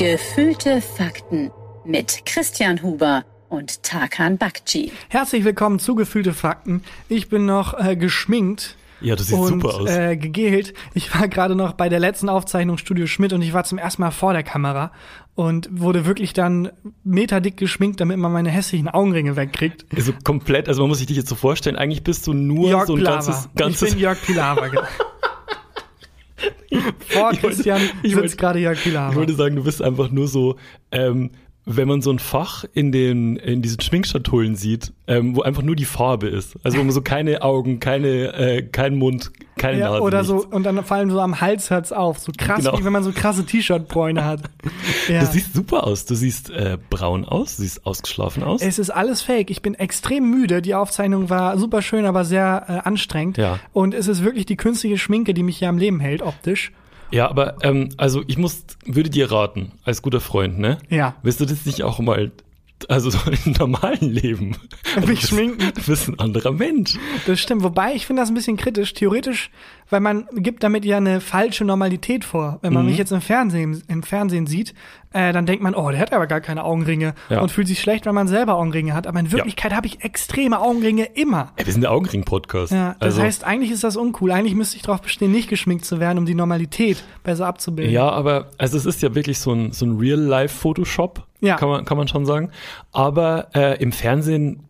Gefühlte Fakten mit Christian Huber und Tarkan Bakci. Herzlich willkommen zu Gefühlte Fakten. Ich bin noch äh, geschminkt. Ja, das sieht und, super aus. Äh, gegelt. Ich war gerade noch bei der letzten Aufzeichnung Studio Schmidt und ich war zum ersten Mal vor der Kamera und wurde wirklich dann meterdick geschminkt, damit man meine hässlichen Augenringe wegkriegt. Also komplett, also man muss sich dich jetzt so vorstellen, eigentlich bist du nur Jörg so ein Pilawa. ganzes, ganzes Ich bin Jörg Pilawa. Vor Ich wollte- Christian ich sitzt wollte- gerade Jörg Ich Pilawa. würde sagen, du bist einfach nur so, ähm, wenn man so ein Fach in den in diesen Schminkschatullen sieht, ähm, wo einfach nur die Farbe ist, also wo man so keine Augen, keine, äh, kein Mund, keine Ja, Nase, oder so, nichts. und dann vor allem so am Hals hört's auf. So krass, Genau. wie wenn man so krasse T-Shirt-Bräune hat. Ja. Du siehst super aus. Du siehst äh, braun aus, du siehst ausgeschlafen aus. Es ist alles fake. Ich bin extrem müde. Die Aufzeichnung war super schön, aber sehr äh, anstrengend. Ja. Und es ist wirklich die künstliche Schminke, die mich hier am Leben hält, optisch. Ja, aber ähm, also ich muss, würde dir raten, als guter Freund, ne? Ja. Willst du das nicht auch mal, also so im normalen Leben? Mich schminken. Du bist ein anderer Mensch. Das stimmt. Wobei, ich finde das ein bisschen kritisch. Theoretisch, weil man gibt damit ja eine falsche Normalität vor. Wenn man Mhm. mich jetzt im Fernsehen, im Fernsehen sieht, äh, dann denkt man, oh, der hat aber gar keine Augenringe Ja. und fühlt sich schlecht, weil man selber Augenringe hat. Aber in Wirklichkeit habe ich extreme Augenringe immer. Ey, wir sind der Augenring-Podcast. Ja, das also, heißt, eigentlich ist das uncool. Eigentlich müsste ich darauf bestehen, nicht geschminkt zu werden, um die Normalität besser abzubilden. Ja, aber also es ist ja wirklich so ein, so ein Real-Life-Photoshop, Ja. kann, man, kann man schon sagen. Aber äh, im Fernsehen,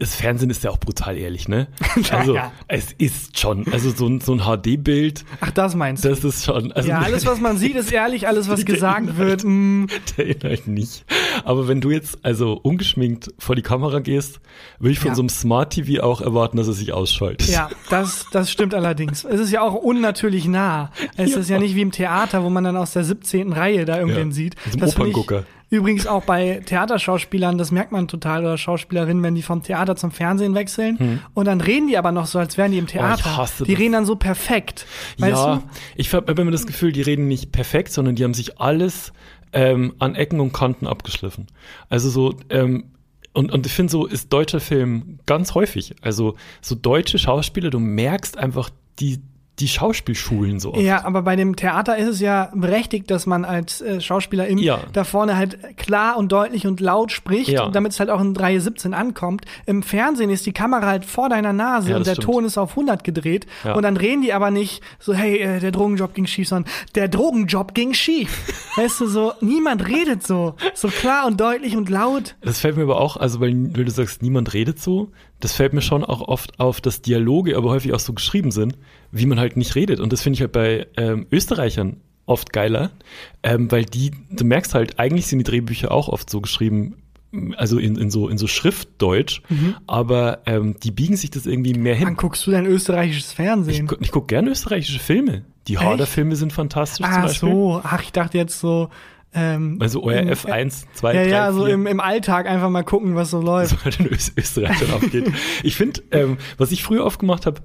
das Fernsehen ist ja auch brutal ehrlich, ne? Also Ja. es ist schon, also so ein, so ein HD-Bild, Ach, das meinst du? das ist schon. Also, Ja, alles, was man sieht, ist ehrlich. Alles, was gesagt Inhalt. wird, mm, Der Inhalt nicht. Aber wenn du jetzt also ungeschminkt vor die Kamera gehst, würde ich von Ja. so einem Smart TV auch erwarten, dass er sich ausschaltet. ja, das, das stimmt allerdings. Es ist ja auch unnatürlich nah. Es Ja. ist ja nicht wie im Theater, wo man dann aus der 17. Reihe da irgendwen Ja, sieht. ich Operngucker. Übrigens auch bei Theaterschauspielern, das merkt man total, oder Schauspielerinnen, wenn die vom Theater zum Fernsehen wechseln. Und dann reden die aber noch so, als wären die im Theater. Hm. Oh, die reden dann so perfekt. Weißt ja, du? ich habe immer das Gefühl, die reden nicht perfekt, sondern die haben sich alles ähm, an Ecken und Kanten abgeschliffen. Also so, ähm, und, und ich finde, so ist deutscher Film ganz häufig. Also so deutsche Schauspieler, du merkst einfach die, die Schauspielschulen so oft. Ja, aber bei dem Theater ist es ja berechtigt, dass man als äh, Schauspieler im, Ja. da vorne halt klar und deutlich und laut spricht, Ja. damit es halt auch in Reihe 17 ankommt. Im Fernsehen ist die Kamera halt vor deiner Nase Ja, und der stimmt. Ton ist auf 100 gedreht und dann reden die aber nicht so, hey, äh, der Drogenjob ging schief, sondern der Drogenjob ging schief. weißt du, so, niemand redet so, so klar und deutlich und laut. Das fällt mir aber auch, also weil, weil du sagst, niemand redet so, das fällt mir schon auch oft auf, dass Dialoge aber häufig auch so geschrieben sind, wie man halt nicht redet. Und das finde ich halt bei ähm, Österreichern oft geiler, ähm, weil die, du merkst halt, eigentlich sind die Drehbücher auch oft so geschrieben, also in, in so in so Schriftdeutsch, aber ähm, die biegen sich das irgendwie mehr Dann hin. guckst du dein österreichisches Ich, Fernsehen. gu- ich gucke gerne österreichische Filme. Die Harder-Filme sind fantastisch zum Ach so, ach, ich dachte jetzt so, ähm, Also im- ORF 1, 2, ja, 3, ja, 4. so im, im Alltag einfach mal gucken, was so läuft. was halt in Ös Österreich dann abgeht. Ich finde, ähm, was ich früher oft gemacht habe,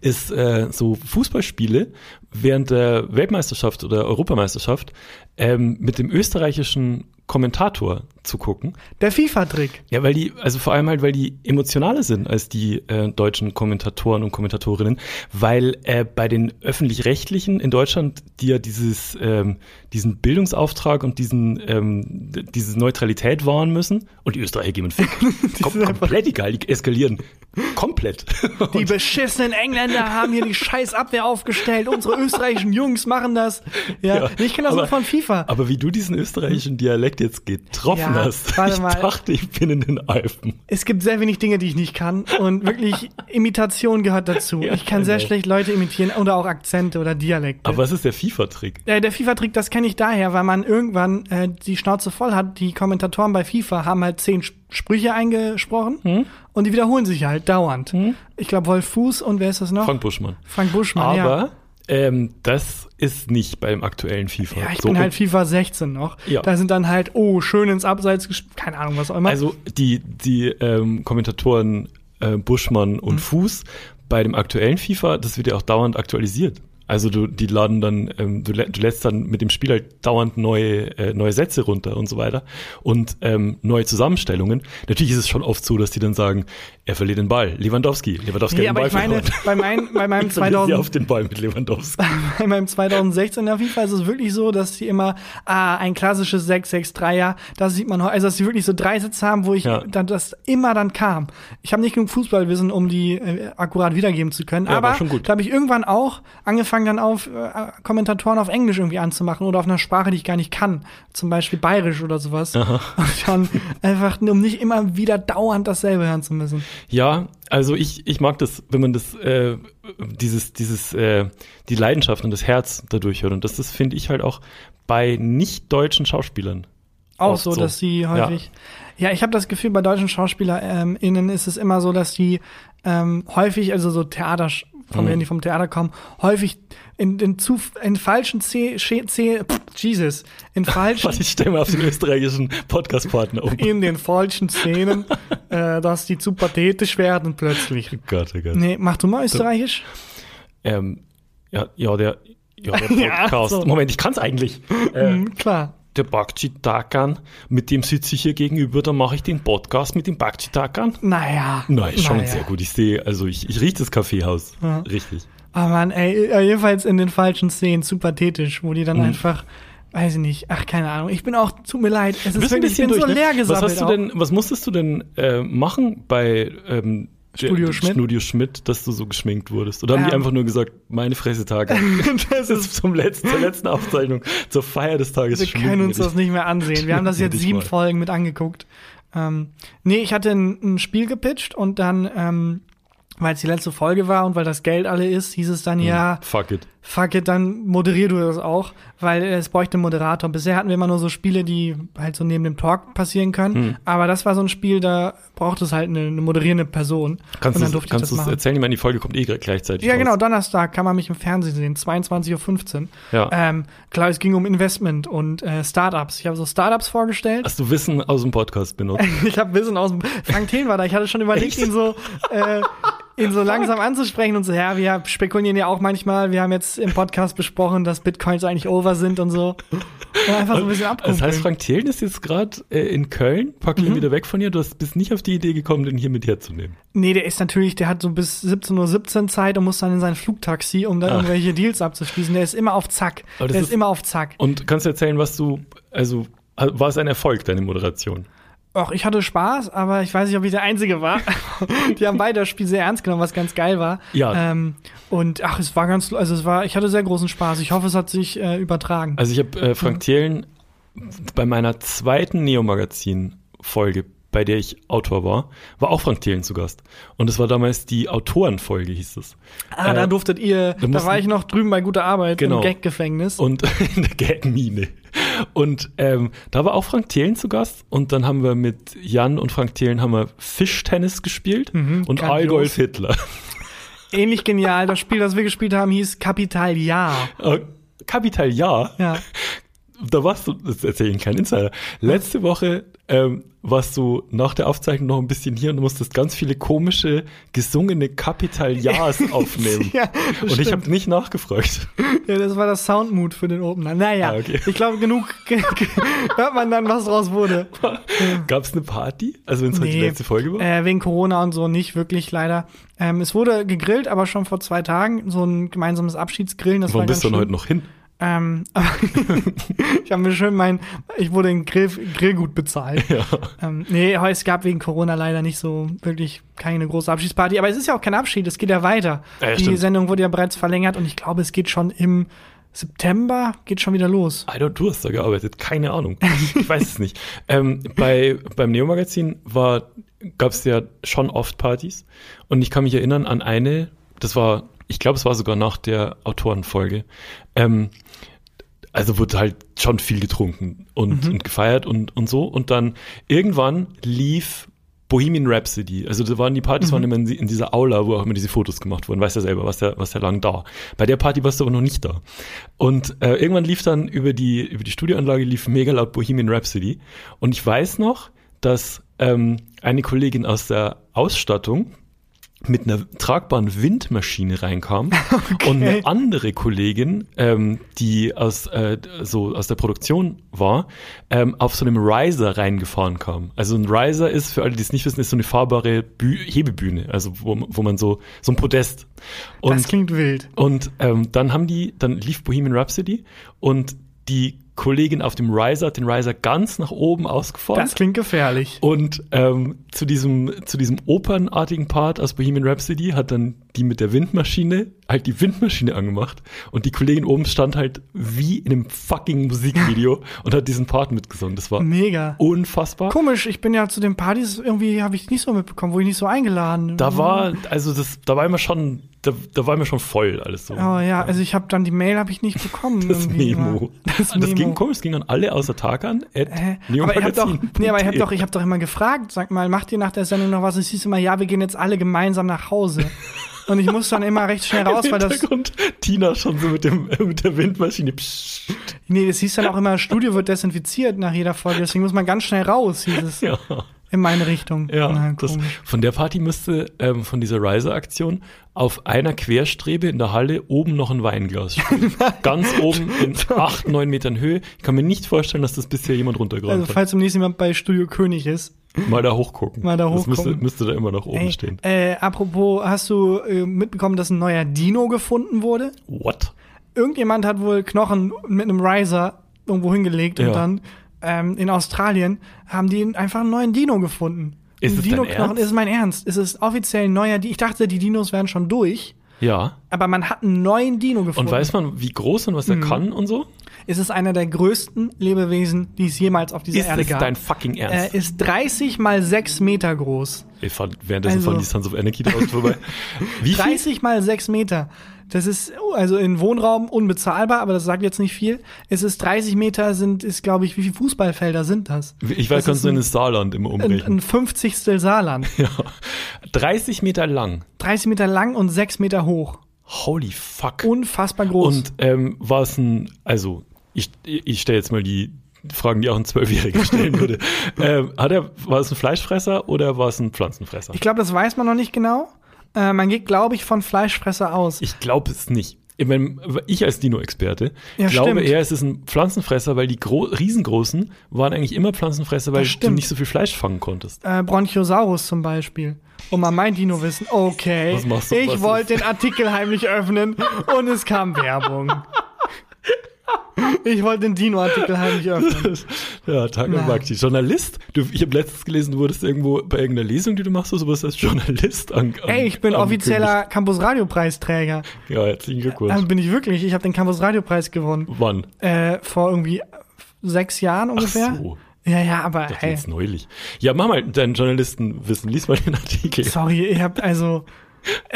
ist äh, so Fußballspiele während der Weltmeisterschaft oder Europameisterschaft ähm, mit dem österreichischen Kommentator zu gucken. Der FIFA-Trick. Ja, weil die, also vor allem halt, weil die emotionaler sind als die äh, deutschen Kommentatoren und Kommentatorinnen, weil äh, bei den öffentlich-rechtlichen in Deutschland, die ja dieses, ähm, diesen Bildungsauftrag und diesen, ähm, diese Neutralität wahren müssen, und die Österreicher geben einen Fick. Kom sind einfach- komplett egal, die eskalieren. Komplett. Die beschissenen Engländer haben hier die scheiß Abwehr aufgestellt. Unsere österreichischen Jungs machen das. Ja, Ja, ich kenne das aber- nur von FIFA. Aber wie du diesen österreichischen Dialekt jetzt getroffen Hast, warte ich mal. dachte, ich bin in den Alpen. Es gibt sehr wenig Dinge, die ich nicht kann. Und wirklich, Imitation gehört dazu. Ja, ich kann sehr genau. schlecht Leute imitieren oder auch Akzente oder Dialekte. Aber was ist der FIFA-Trick? Äh, der FIFA-Trick, das kenne ich daher, weil man irgendwann äh, die Schnauze voll hat. Die Kommentatoren bei FIFA haben halt zehn Sp- Sprüche eingesprochen Hm? und die wiederholen sich halt dauernd. Ich glaube, Wolf Fuß und wer ist das noch? Frank Buschmann. Frank Buschmann, ja. Ähm, das ist nicht beim aktuellen FIFA. Ja, ich so. bin halt FIFA 16 noch. Ja. Da sind dann halt, oh, schön ins Abseits gespielt. Keine Ahnung, was auch immer. Also die, die ähm, Kommentatoren äh, Buschmann und Mhm. Fuß bei dem aktuellen FIFA, das wird ja auch dauernd aktualisiert. Also du, die laden dann, ähm, du, du lässt dann mit dem Spiel halt dauernd neue, äh, neue Sätze runter und so weiter und ähm, neue Zusammenstellungen. Natürlich ist es schon oft so, dass die dann sagen, er verliert den Ball, Lewandowski, Lewandowski Nee, hat den aber Ball ich meine, verloren. bei, mein, bei meinem Jetzt verlieren sie 2000, auf den Ball mit Lewandowski. bei meinem 2016 er FIFA ist es wirklich so, dass die immer ah, ein klassisches 6-6-3er, da sieht man, also dass sie wirklich so drei Sätze haben, wo ich Ja. dann das immer dann kam. Ich habe nicht genug Fußballwissen, um die äh, akkurat wiedergeben zu können, Ja, war aber schon gut. da habe ich irgendwann auch angefangen dann auf äh, Kommentatoren auf Englisch irgendwie anzumachen oder auf einer Sprache, die ich gar nicht kann, zum Beispiel Bayerisch oder sowas. Und dann einfach, um nicht immer wieder dauernd dasselbe hören zu müssen. Ja, also ich, ich mag das, wenn man das, äh, dieses, dieses, äh, die Leidenschaft und das Herz dadurch hört. Und das, das finde ich halt auch bei nicht deutschen Schauspielern. Auch so, so. dass sie häufig. Ja, ich habe das Gefühl, bei deutschen SchauspielerInnen ähm, ist es immer so, dass die ähm, häufig, also so Theater, von Mhm. die vom Theater kommen, häufig in, in, zu, in falschen C, C, pff, Jesus, in falschen, Warte, ich stelle mal auf den österreichischen Podcast-Partner um. in den falschen Szenen, äh, dass die zu pathetisch werden plötzlich. Gott, oh Gott. Nee, mach du mal österreichisch. Ähm, ja, ja, der, ja, der Ja, Podcast. so. Moment, ich kann es eigentlich. Äh, Mhm, klar. Der Bakci Takan, mit dem sitze ich hier gegenüber, da mache ich den Podcast mit dem Bakci Takan. Naja. Nein, schon naja. sehr gut. Ich sehe, also ich, ich rieche das Kaffeehaus. Ja. Richtig. Ah man, ey, äh, jedenfalls in den falschen Szenen zu pathetisch, wo die dann Mhm. einfach, weiß ich nicht, ach keine Ahnung, ich bin auch, tut mir leid, es ist bist ein wirklich, ich bisschen bin so durch, ne? leer Was gesammelt hast du denn, was musstest du denn äh, machen bei ähm, Studio Schmidt? Studio Schmidt, dass du so geschminkt wurdest? Oder haben die einfach nur gesagt, meine Fresse Tage? das ist zum letzten, zur letzten Aufzeichnung, zur Feier des Tages. wir können uns das nicht mehr ansehen. Wir haben das jetzt sieben Mal. Folgen mit angeguckt. Ähm, nee, ich hatte ein, ein Spiel gepitcht und dann, ähm, weil es die letzte Folge war und weil das Geld alle ist, hieß es dann, ja, Fuck it. Fuck it, dann moderier du das auch, weil es bräuchte einen Moderator. Bisher hatten wir immer nur so Spiele, die halt so neben dem Talk passieren können. Hm. Aber das war so ein Spiel, da braucht es halt eine, eine moderierende Person. Kannst du kannst das erzählen? Ich meine, die Folge kommt eh gleichzeitig Ja, raus. genau, Donnerstag kann man mich im Fernsehen sehen, 22.15 Uhr. Ja. Ähm, klar, es ging um Investment und äh, Startups. Ich habe so Startups vorgestellt. Hast du Wissen aus dem Podcast benutzt? Ich habe Wissen aus dem. Frank Thelen war da. Ich hatte schon überlegt, Echt? ihn so, äh, ihn so langsam anzusprechen und so, ja, wir spekulieren ja auch manchmal. Wir haben jetzt im Podcast besprochen, dass Bitcoins eigentlich over sind und so. Und einfach so ein bisschen Das abkumpeln. heißt, Frank Thelen ist jetzt gerade äh, in Köln, paar Mhm. Kilometer weg von dir. Du hast, bist nicht auf die Idee gekommen, den hier mit herzunehmen. nee, der ist natürlich, der hat so bis 17.17 Uhr Zeit und muss dann in sein Flugtaxi, um da Ach. irgendwelche Deals abzuschließen. Der ist immer auf Zack. Das Der ist, ist- immer auf Zack. Und kannst du erzählen, was du, also war es ein Erfolg, deine Moderation? Och, ich hatte Spaß, aber ich weiß nicht, ob ich der Einzige war. Die haben beide das Spiel sehr ernst genommen, was ganz geil war. Ja. Ähm, und ach, es war ganz, also es war, ich hatte sehr großen Spaß. Ich hoffe, es hat sich äh, übertragen. Also ich habe äh, Frank Thelen bei meiner zweiten Neo-Magazin-Folge, bei der ich Autor war, war auch Frank Thelen zu Gast. Und es war damals die Autorenfolge, hieß es. ah, da äh, durftet ihr, da mussten- war ich noch drüben bei guter Arbeit Genau. im Gag-Gefängnis. Und in der Gagmine. Und ähm, da war auch Frank Thelen zu Gast. Und dann haben wir mit Jan und Frank Thelen haben wir Fischtennis gespielt Mhm, und. Allgolf Hitler. Ähnlich genial. Das Spiel, das wir gespielt haben, hieß Kapital Ja. Äh, Kapital ja. Ja. da warst du, das erzähle ich einen kleinen Insider. Letzte Woche ähm, warst du nach der Aufzeichnung noch ein bisschen hier und du musstest ganz viele komische, gesungene Kapital Ja's aufnehmen. Ja, und ich habe nicht nachgefragt. ja, das war das Soundmood für den Opener. Naja, Ah, okay. ich glaube, genug hört man dann, was draus wurde. Gab es eine Party? Also wenn es heute die Nee. letzte Folge war? Äh, wegen Corona und so nicht wirklich leider. Ähm, es wurde gegrillt, aber schon vor zwei Tagen. So ein gemeinsames Abschiedsgrillen. Das Warum war bist du denn heute noch hin? Ähm, ich habe mir schön mein, ich wurde in Grill, Grillgut bezahlt. Ja. Ähm, nee, es gab wegen Corona leider nicht so wirklich keine große Abschiedsparty. Aber es ist ja auch kein Abschied, es geht ja weiter. Ja, ja, Die stimmt. Sendung wurde ja bereits verlängert und ich glaube, es geht schon im September, geht schon wieder los. Alter, du hast da gearbeitet, keine Ahnung. Ich weiß es nicht. Ähm, bei, beim Neo-Magazin gab es ja schon oft Partys und ich kann mich erinnern an eine, das war, ich glaube, es war sogar nach der Autorenfolge. Ähm, also wurde halt schon viel getrunken und, und gefeiert und, und so. Und dann irgendwann lief Bohemian Rhapsody. Also da waren die Partys waren immer in, in dieser Aula, wo auch immer diese Fotos gemacht wurden. Weißt ja selber, was der, was der lang da. Bei der Party warst du aber noch nicht da. Und äh, irgendwann lief dann über die, über die Studioanlage lief mega laut Bohemian Rhapsody. Und ich weiß noch, dass ähm, eine Kollegin aus der Ausstattung mit einer tragbaren Windmaschine reinkam und eine andere Kollegin, ähm, die aus, äh, so aus der Produktion war, ähm, auf so einem Riser reingefahren kam. Also ein Riser ist, für alle, die es nicht wissen, ist so eine fahrbare Bü Hebebühne, also wo, wo man so, so ein Podest. Und, das klingt wild. und ähm, dann haben die, dann lief Bohemian Rhapsody und die Kollegin auf dem Riser hat den Riser ganz nach oben ausgefahren. Das klingt gefährlich. Und ähm, zu diesem zu diesem opernartigen Part aus Bohemian Rhapsody hat dann die mit der Windmaschine halt die Windmaschine angemacht und die Kollegin oben stand halt wie in einem fucking Musikvideo und hat diesen Part mitgesungen. Das war Mega. unfassbar. Komisch, ich bin ja zu den Partys irgendwie, habe ich nicht so mitbekommen, wo ich nicht so eingeladen. Da war also das da war immer schon da, da war immer schon voll alles so. Oh ja, also ich habe dann die Mail habe ich nicht bekommen. Das Memo. Das, Das, Memo. ging komisch, das ging an alle außer Tarkan. At Hä? Aber ich habe doch, nee, aber ich habe doch, ich habe doch immer gefragt, sag mal, macht ihr nach der Sendung noch was? Es hieß immer, ja, wir gehen jetzt alle gemeinsam nach Hause. Und ich muss dann immer recht schnell raus, weil das, Tina schon so mit, dem, mit der Windmaschine. Psst. nee, das hieß dann auch immer, Studio wird desinfiziert nach jeder Folge, deswegen muss man ganz schnell raus, hieß es, Ja. In meine Richtung. Ja, Na, das, von der Party müsste, ähm, von dieser Riser-Aktion, auf einer Querstrebe in der Halle oben noch ein Weinglas stehen. Ganz oben in acht, neun Metern Höhe. Ich kann mir nicht vorstellen, dass das bisher jemand runtergeräumt Also falls demnächst jemand bei Studio König ist. hat. Mal da hochgucken. Mal da Das müsste, hochgucken. müsste da immer noch oben Ey, stehen. äh, apropos, hast du äh, mitbekommen, dass ein neuer Dino gefunden wurde? What? Irgendjemand hat wohl Knochen mit einem Riser irgendwo hingelegt Ja. und dann ähm, in Australien haben die einfach einen neuen Dino gefunden. Ist es Dino-Knochen Ernst? ist mein Ernst. Es ist offiziell ein neuer Di Ich dachte, die Dinos wären schon durch, Ja. aber man hat einen neuen Dino gefunden. Und weiß man, wie groß und was er kann und so? Es ist einer der größten Lebewesen, die es jemals auf dieser Ist Erde gab. dein fucking Ernst? er ist 30 mal 6 Meter groß. ich fand währenddessen also- von die Sons of Anarchy draußen vorbei. Wie viel? 30 mal 6 Meter. Das ist oh, also in Wohnraum unbezahlbar, aber das sagt jetzt nicht viel. Es ist 30 Meter sind, ist glaube ich, wie viele Fußballfelder sind das? Ich weiß, Das kannst ist du in ein- das Saarland immer Ein, umrechnen. ein 50. Saarland. Ja. 30 Meter lang. 30 Meter lang und 6 Meter hoch. Holy fuck. Unfassbar groß. Und ähm, war es ein, also ich, ich stelle jetzt mal die Fragen, die auch ein Zwölfjähriger stellen würde. ähm, hat er, war es ein Fleischfresser oder war es ein Pflanzenfresser? ich glaube, das weiß man noch nicht genau. Äh, man geht, glaube ich, von Fleischfresser aus. Ich glaube es nicht. Ich, als Dino-Experte Ja, glaube stimmt. eher, es ist ein Pflanzenfresser, weil die gro riesengroßen waren eigentlich immer Pflanzenfresser, weil du nicht so viel Fleisch fangen konntest. äh, Bronchiosaurus zum Beispiel. Um mal mein Dino wissen. Okay. Was machst du? Ich wollte den Artikel heimlich öffnen und es kam Werbung. Ich wollte den Dino-Artikel heimlich öffnen. ja, Tag. Bakti. Journalist? Du, ich habe letztens gelesen, du wurdest irgendwo bei irgendeiner Lesung, die du machst, oder sowas als Journalist an, an Ey, ich bin offizieller Campus Radio Preisträger. Ja, herzlichen Glückwunsch. Also bin ich wirklich. Ich habe den Campus Radio Preis gewonnen. Wann? Äh, vor irgendwie sechs Jahren ungefähr. Ach so. Ja, ja, aber dachte hey, jetzt neulich. Ja, mach mal deinen Journalistenwissen. Lies mal den Artikel. sorry, ich hab also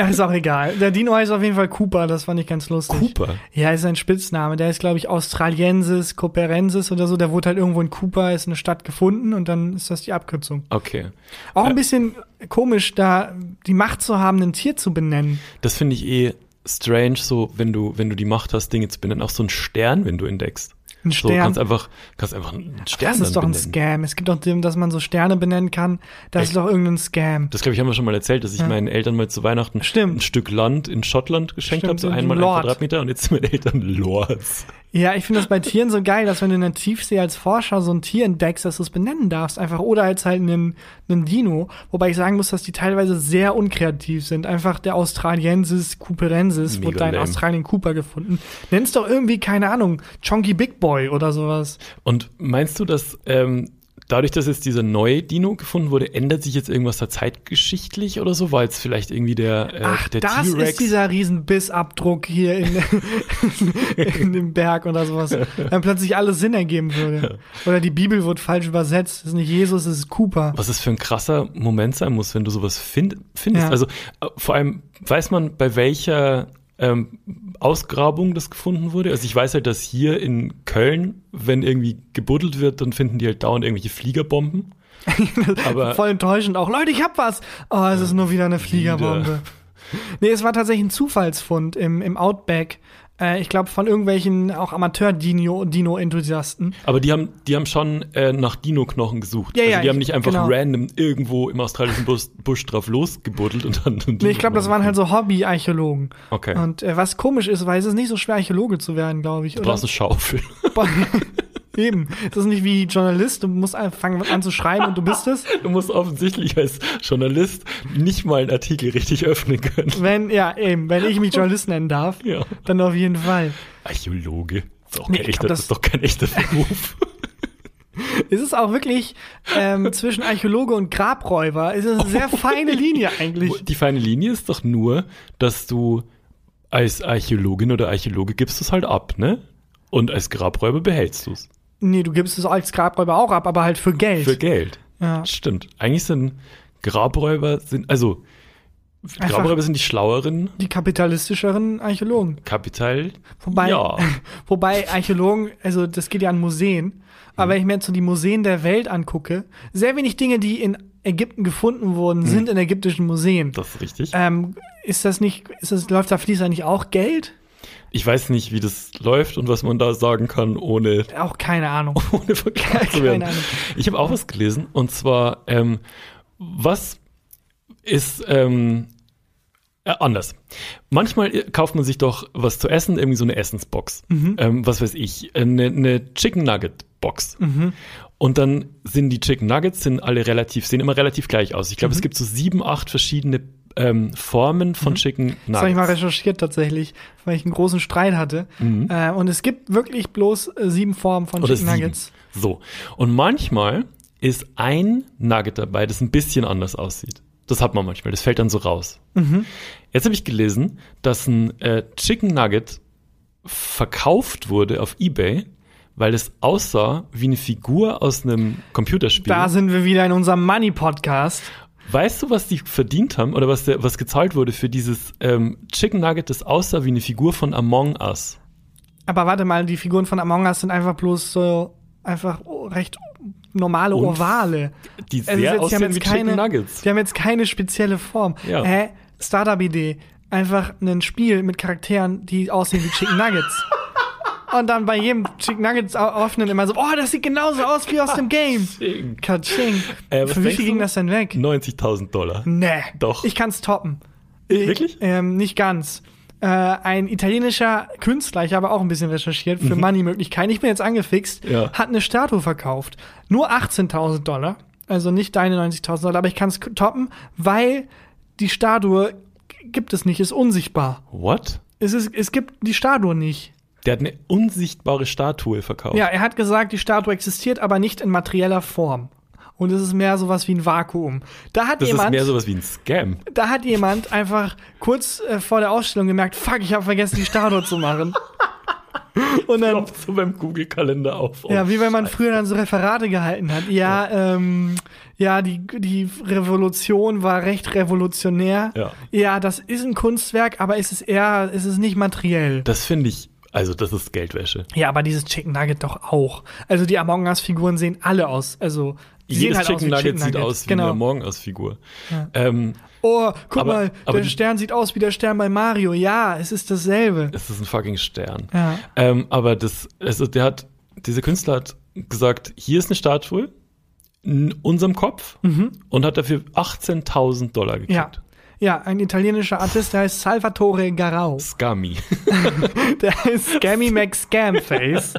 ist auch egal. Der Dino heißt auf jeden Fall Cooper, das fand ich ganz lustig. Cooper? Ja, ist ein Spitzname. Der ist, glaube ich, Australiensis, Cooperensis oder so. Der wurde halt irgendwo in Cooper, ist eine Stadt gefunden und dann ist das die Abkürzung. Okay. Auch ein bisschen komisch, da die Macht zu haben, ein Tier zu benennen. Das finde ich eh strange, so wenn du, wenn du die Macht hast, Dinge zu benennen. Auch so ein Stern, wenn du entdeckst. Ein So, Stern. kannst einfach, kannst einfach einen Stern das ist doch ein benennen. Scam. Es gibt doch dem, dass man so Sterne benennen kann. Das Echt? ist doch irgendein Scam. Das glaube ich haben wir schon mal erzählt, dass ich Ja. meinen Eltern mal zu Weihnachten Stimmt. ein Stück Land in Schottland geschenkt habe, so so ein einmal ein. Quadratmeter und jetzt sind meine Eltern Lords. Ja, ich finde das bei Tieren so geil, dass wenn du in der Tiefsee als Forscher so ein Tier entdeckst, dass du es benennen darfst, einfach oder als halt einen, einen Dino. Wobei ich sagen muss, dass die teilweise sehr unkreativ sind. Einfach der Australiensis cooperensis wurde da in. Australien Cooper gefunden. Nenn's doch irgendwie, keine Ahnung, Chonky Big Boy oder sowas. Und meinst du, dass ähm, dadurch, dass jetzt dieser neue Dino gefunden wurde, ändert sich jetzt irgendwas da zeitgeschichtlich oder so? War jetzt vielleicht irgendwie der, äh, Ach, der das ist dieser riesen Bissabdruck hier in, in dem Berg oder sowas. Dann plötzlich alles Sinn ergeben würde. Oder die Bibel wird falsch übersetzt. Das ist nicht Jesus, das ist Cooper. was es für ein krasser Moment sein muss, wenn du sowas find, findest. Ja. Also äh, vor allem weiß man, bei welcher ähm, Ausgrabung das gefunden wurde. Also ich weiß halt, dass hier in Köln, wenn irgendwie gebuddelt wird, dann finden die halt dauernd irgendwelche Fliegerbomben. Aber Voll enttäuschend auch. Leute, ich hab was. Oh, es ist nur wieder eine Fliegerbombe. Nee, es war tatsächlich ein Zufallsfund im, im Outback. Äh, ich glaube, von irgendwelchen auch Amateur-Dino-Enthusiasten. Aber die haben, die haben schon äh, nach Dino-Knochen gesucht. Ja, also ja, die haben ich- nicht einfach genau. random irgendwo im australischen Busch, Busch drauf losgebuddelt und dann. nee, ich glaube, das waren halt so Hobby-Archäologen. Okay. Und äh, was komisch ist, weil es ist nicht so schwer, Archäologe zu werden, glaube ich. Du Oder? brauchst eine Schaufel. Eben. Das ist nicht wie Journalist. Du musst anfangen an zu schreiben und du bist es. Du musst offensichtlich als Journalist nicht mal einen Artikel richtig öffnen können. Wenn, ja, eben, wenn ich mich Journalist nennen darf, Ja. dann auf jeden Fall. Archäologe. Ist, Nee, echter, glaub, das, das- ist doch kein echter Beruf. Es ist auch wirklich ähm, zwischen Archäologe und Grabräuber. Es ist eine sehr feine Linie eigentlich. Die feine Linie ist doch nur, dass du als Archäologin oder Archäologe gibst es halt ab, ne? Und als Grabräuber behältst du es. Nee, du gibst es als Grabräuber auch ab, aber halt für Geld. Für Geld. Ja. Stimmt. Eigentlich sind Grabräuber sind, also Einfach- Grabräuber sind die schlaueren Die kapitalistischeren Archäologen. Kapital. Wobei, Ja. wobei Archäologen, also das geht ja an Museen, aber wenn ich mir jetzt so die Museen der Welt angucke, sehr wenig Dinge, die in Ägypten gefunden wurden, sind in ägyptischen Museen. Das ist richtig. Ähm, ist das nicht, ist das, läuft da fließt nicht auch Geld? Ich weiß nicht, wie das läuft und was man da sagen kann, ohne, Auch keine Ahnung. ohne verklagt zu Keine werden. Ahnung. Ich habe auch was gelesen und zwar, ähm, was ist ähm, äh, anders. Manchmal kauft man sich doch was zu essen, irgendwie so eine Essensbox. Ähm, was weiß ich, eine, eine Chicken Nugget Box. Und dann sind die Chicken Nuggets sind alle relativ, sehen immer relativ gleich aus. Ich glaube, es gibt so sieben, acht verschiedene ähm, Formen von Chicken Das habe ich mal Nuggets. recherchiert tatsächlich, weil ich einen großen Streit hatte. Äh, und es gibt wirklich bloß äh, sieben Formen von Mhm. Oder Chicken sieben. Nuggets. So. Und manchmal ist ein Nugget dabei, das ein bisschen anders aussieht. Das hat man manchmal. Das fällt dann so raus. Mhm. Jetzt habe ich gelesen, dass ein äh, Chicken Nugget verkauft wurde auf eBay, weil es aussah wie eine Figur aus einem Computerspiel. Da sind wir wieder in unserem Money-Podcast. Weißt du, was die verdient haben oder was, der, was gezahlt wurde für dieses ähm, Chicken Nugget, das aussah wie eine Figur von Among Us? Aber warte mal, die Figuren von Among Us sind einfach bloß so einfach recht normale Und Ovale. Die Also sehr jetzt- die haben aussehen jetzt wie keine, Chicken Nuggets. Die haben jetzt keine spezielle Form. Ja. Hä? Startup-Idee. Einfach ein Spiel mit Charakteren, die aussehen wie Chicken Nuggets. Und dann bei jedem Chicken Nuggets öffnen immer so, oh, das sieht genauso aus wie aus dem Game. Katsching. Äh, was Für wie viel ging das denn weg? 90.000 Dollar. Nee. Doch. Ich kann's toppen. Wirklich? Ähm, nicht ganz. Äh, ein italienischer Künstler, ich habe auch ein bisschen recherchiert für Money-Möglichkeiten. Ich bin jetzt angefixt, Mhm. Ja. hat eine Statue verkauft. Nur 18.000 Dollar. Also nicht deine 90.000 Dollar, aber ich kann es toppen, weil die Statue gibt es nicht, ist unsichtbar. What? Es, ist, es gibt die Statue nicht. Der hat eine unsichtbare Statue verkauft. Ja, er hat gesagt, die Statue existiert, aber nicht in materieller Form. Und es ist mehr sowas wie ein Vakuum. Da hat Das jemand. ist mehr sowas wie ein Scam. da hat jemand einfach kurz äh, vor der Ausstellung gemerkt, fuck, ich habe vergessen, die Statue zu machen. Und dann, Ploppt so beim Google-Kalender auf. ja, wie wenn man früher dann so Referate gehalten hat. Ja, ähm, ja, die, die Revolution war recht revolutionär. Ja. ja, das ist ein Kunstwerk, aber es ist eher, es ist nicht materiell. Das finde ich, also das ist Geldwäsche. Ja, aber dieses Chicken Nugget doch auch. Also die Among Us-Figuren sehen alle aus. Also Jedes halt Chicken Nugget Chicken sieht Nugget. aus wie genau. eine Morgen aus Figur. Ähm, Oh, guck Aber- mal, aber der Stern sieht aus wie der Stern bei Mario. Ja, es ist dasselbe. es ist ein fucking Stern. Ja. Ähm, aber das, also der hat, dieser Künstler hat gesagt, hier ist eine Statue in unserem Kopf und hat dafür 18.000 Dollar gekriegt. Mhm. Ja. Ja, ein italienischer Artist, der heißt Salvatore Garau. Scummy. Der heißt Scammy McScamface.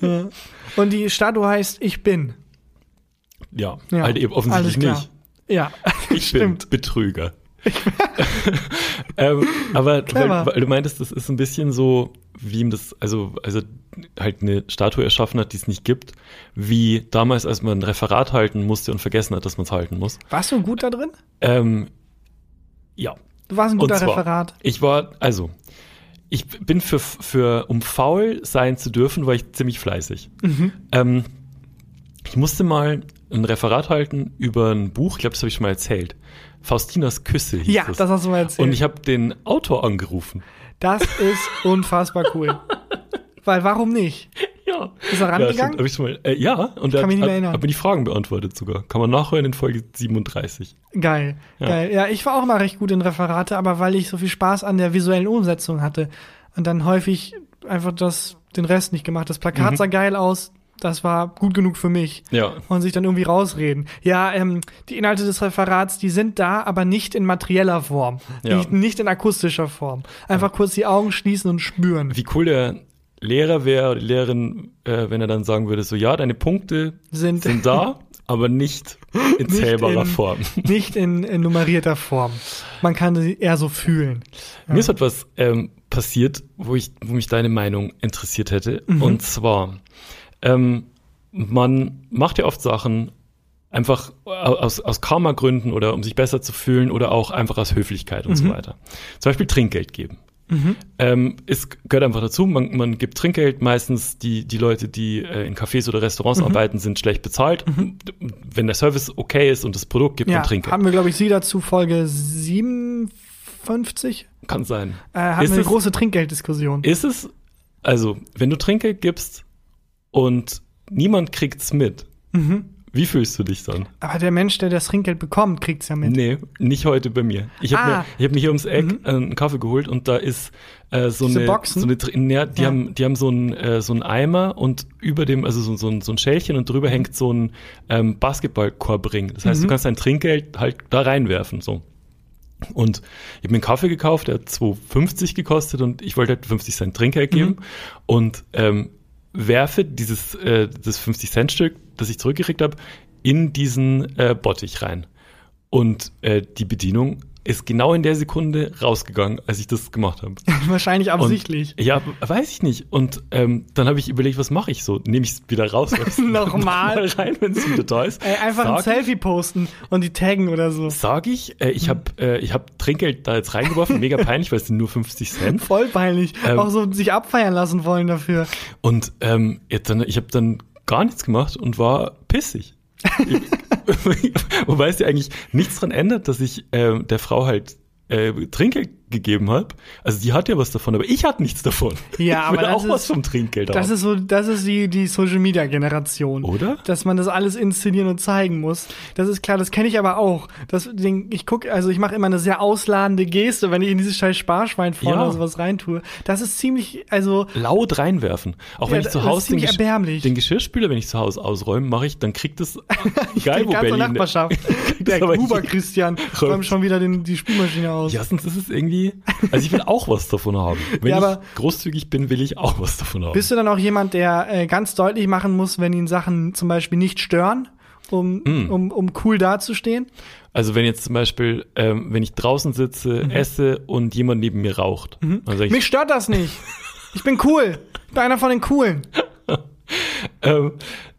ja. Und die Statue heißt Ich bin. ja, Ja, halt eben offensichtlich nicht. Ja, Ich stimmt. bin Betrüger. ähm, aber weil, weil du meintest, das ist ein bisschen so, wie ihm das, also, also halt eine Statue erschaffen hat, die es nicht gibt, wie damals, als man ein Referat halten musste und vergessen hat, dass man es halten muss. Warst du gut da drin? Ähm, ja. Du warst ein guter zwar, Referat. Ich war, also, ich bin für, für, um faul sein zu dürfen, war ich ziemlich fleißig. Mhm. Ähm, ich musste mal ein Referat halten über ein Buch, ich glaube, das habe ich schon mal erzählt. Faustinas Küsse hieß Ja, es. das hast du mal erzählt. Und ich habe den Autor angerufen. das ist unfassbar cool. Weil warum nicht? Ja. Ja. Ist er Ja, rangegangen? stimmt, ich schon mal, äh, ja und er Kann mich nicht hat, mehr erinnern. hat mir die Fragen beantwortet sogar. Kann man nachhören in Folge 37. Geil, Ja. geil. Ja, ich war auch mal recht gut in Referate, aber weil ich so viel Spaß an der visuellen Umsetzung hatte und dann häufig einfach das, den Rest nicht gemacht. Das Plakat Mhm. sah geil aus, das war gut genug für mich. Ja. Und sich dann irgendwie rausreden. Ja, ähm, die Inhalte des Referats, die sind da, aber nicht in materieller Form. Ja. Nicht, nicht in akustischer Form. Einfach kurz die Augen schließen und spüren. Wie cool der Lehrer wäre oder die Lehrerin, äh, wenn er dann sagen würde, so ja, deine Punkte Sind, sind da, aber nicht in zählbarer Form. nicht in, in nummerierter Form. Man kann sie eher so fühlen. Mir ist etwas ähm, passiert, wo ich, wo mich deine Meinung interessiert hätte. Mhm. Und zwar, ähm, man macht ja oft Sachen einfach aus, aus Karma-Gründen oder um sich besser zu fühlen oder auch einfach aus Höflichkeit und so Mhm. weiter. Zum Beispiel Trinkgeld geben. Ähm, es gehört einfach dazu, man, man gibt Trinkgeld. Meistens die, die Leute, die äh, in Cafés oder Restaurants Mhm. arbeiten, sind schlecht bezahlt. Wenn der Service okay ist und das Produkt gibt Ja, man Trinkgeld. haben wir, glaube ich, Sie dazu Folge 57? Kann sein. Äh, hatten Ist wir eine es- große Trinkgelddiskussion. Ist es, also, wenn du Trinkgeld gibst und niemand kriegt's mit, Mhm. Wie fühlst du dich dann? Aber der Mensch, der das Trinkgeld bekommt, kriegt's ja mit. Nee, nicht heute bei mir. Ich habe Ah. mir, hab mir hier ums Eck äh, einen Kaffee geholt und da ist äh, so Diese eine, Boxen? so eine ja, die Ja. haben, die haben so einen äh, so einen Eimer und über dem, also so, so, ein, so ein Schälchen und drüber hängt so ein ähm, Basketballkorbring. Das heißt, Mhm. du kannst dein Trinkgeld halt da reinwerfen, so. Und ich habe mir einen Kaffee gekauft, der hat 2,50 gekostet und ich wollte halt 50 Cent Trinkgeld geben und ähm, werfe dieses äh, das 50 Cent Stück, das ich zurückgekriegt habe, in diesen äh, Bottich rein. Und äh, die Bedienung ist genau in der Sekunde rausgegangen, als ich das gemacht habe. Wahrscheinlich absichtlich. Und, ja, weiß ich nicht. Und ähm, dann habe ich überlegt, was mache ich so? Nehme ich es wieder raus? Nochmal? rein, wenn es wieder da ist. Ey, einfach ein Sag ich- Selfie posten und die taggen oder so. Sag ich, äh, ich habe äh, ich hab Trinkgeld da jetzt reingeworfen, mega peinlich, weil es sind nur 50 Cent. Voll peinlich. Ähm. Auch so sich abfeiern lassen wollen dafür. Und ähm, jetzt dann, ich habe dann gar nichts gemacht und war pissig. Wobei es ja eigentlich nichts dran ändert, dass ich ähm, der Frau halt äh, Trinkgeld gegeben habe. Also die hat ja was davon, aber ich hatte nichts davon. Ja, ich aber will das auch ist- was vom Trinkgeld Das haben. ist so, das ist die, die Social Media Generation. Oder? Dass man das alles inszenieren und zeigen muss. Das ist klar, das kenne ich aber auch. Das, den, ich gucke, also ich mache immer eine sehr ausladende Geste, wenn ich in dieses scheiß Sparschwein vorne Ja. sowas reintue. Das ist ziemlich, also, Laut reinwerfen. Auch wenn Ja, ich zu das Hause den, Gesch den Geschirrspüler, wenn ich zu Hause ausräume, mache ich, dann kriegt es geil, wo Berlin. Nachbarschaft. Der je- Christian räumt schon wieder den, die Spülmaschine aus. Ja, sonst ist es irgendwie. Also ich will auch was davon haben. Wenn Ja, ich großzügig bin, will ich auch was davon haben. Bist du dann auch jemand, der äh, ganz deutlich machen muss, wenn ihn Sachen zum Beispiel nicht stören, um, Mm. um, um cool dazustehen? Also wenn jetzt zum Beispiel, ähm, wenn ich draußen sitze, Mhm. esse und jemand neben mir raucht, sag ich, Mich stört das nicht. Ich bin cool. Ich bin einer von den Coolen. ähm,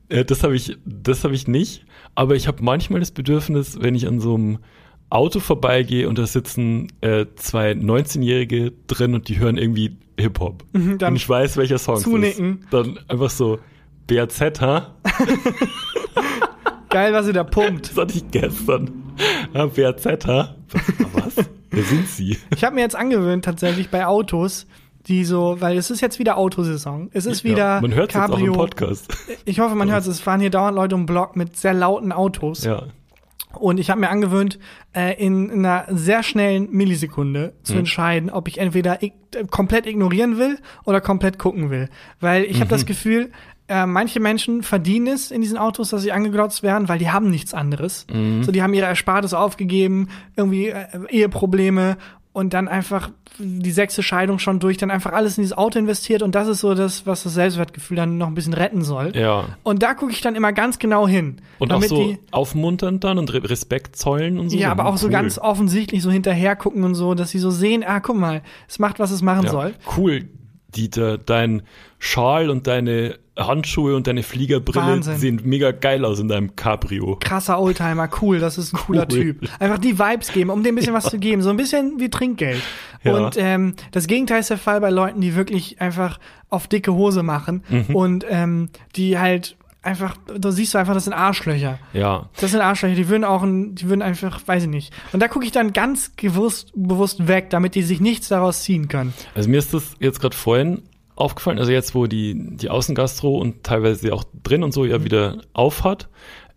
äh, das habe ich, das habe ich nicht. Aber ich habe manchmal das Bedürfnis, wenn ich an so einem Auto vorbeigehe und da sitzen äh, zwei 19-Jährige drin und die hören irgendwie Hip-Hop. Mhm, und ich weiß, welcher Song es ist. zunicken. Dann einfach so, BAZ, ha? Geil, was ihr da pumpt. Das hatte ich gestern. Ja, BAZ, ha? Was? Wer sind sie? Ich habe mir jetzt angewöhnt, tatsächlich bei Autos, die so, weil es ist jetzt wieder Autosaison. Es ist wieder ja, man hört jetzt auch Cabrio. im Podcast. Ich hoffe, man hört es. Es fahren hier dauernd Leute um Block mit sehr lauten Autos. Ja. Und ich habe mir angewöhnt, äh, in, in einer sehr schnellen Millisekunde zu Mhm. entscheiden, ob ich entweder ig äh, komplett ignorieren will oder komplett gucken will. Weil ich habe das Mhm. Gefühl, äh, manche Menschen verdienen es in diesen Autos, dass sie angeglotzt werden, weil die haben nichts anderes. Mhm. So, die haben ihre Erspartes aufgegeben, irgendwie äh, Eheprobleme und dann einfach die sechste Scheidung schon durch, dann einfach alles in dieses Auto investiert und das ist so das, was das Selbstwertgefühl dann noch ein bisschen retten soll. Ja. Und da gucke ich dann immer ganz genau hin. Und auch so die, aufmunternd dann und Re- Respekt zollen und so. ja, aber auch so Cool. ganz offensichtlich so hinterher gucken und so, dass sie so sehen, ah, guck mal, es macht, was es machen ja. soll. Cool, Dieter, dein Schal und deine Handschuhe und deine Fliegerbrille Wahnsinn. sehen mega geil aus in deinem Cabrio. Krasser Oldtimer, cool, das ist ein cooler Cool. Typ. Einfach die Vibes geben, um dem ein bisschen was zu geben, so ein bisschen wie Trinkgeld. Ja. Und ähm, das Gegenteil ist der Fall bei Leuten, die wirklich einfach auf dicke Hose machen Mhm. und ähm, die halt einfach, da siehst du einfach, das sind Arschlöcher. Ja. Das sind Arschlöcher, die würden auch, die würden einfach, weiß ich nicht. Und da gucke ich dann ganz gewusst, bewusst weg, damit die sich nichts daraus ziehen können. Also mir ist das jetzt gerade vorhin aufgefallen, also jetzt, wo die, die Außengastro und teilweise auch drin und so ja wieder auf hat,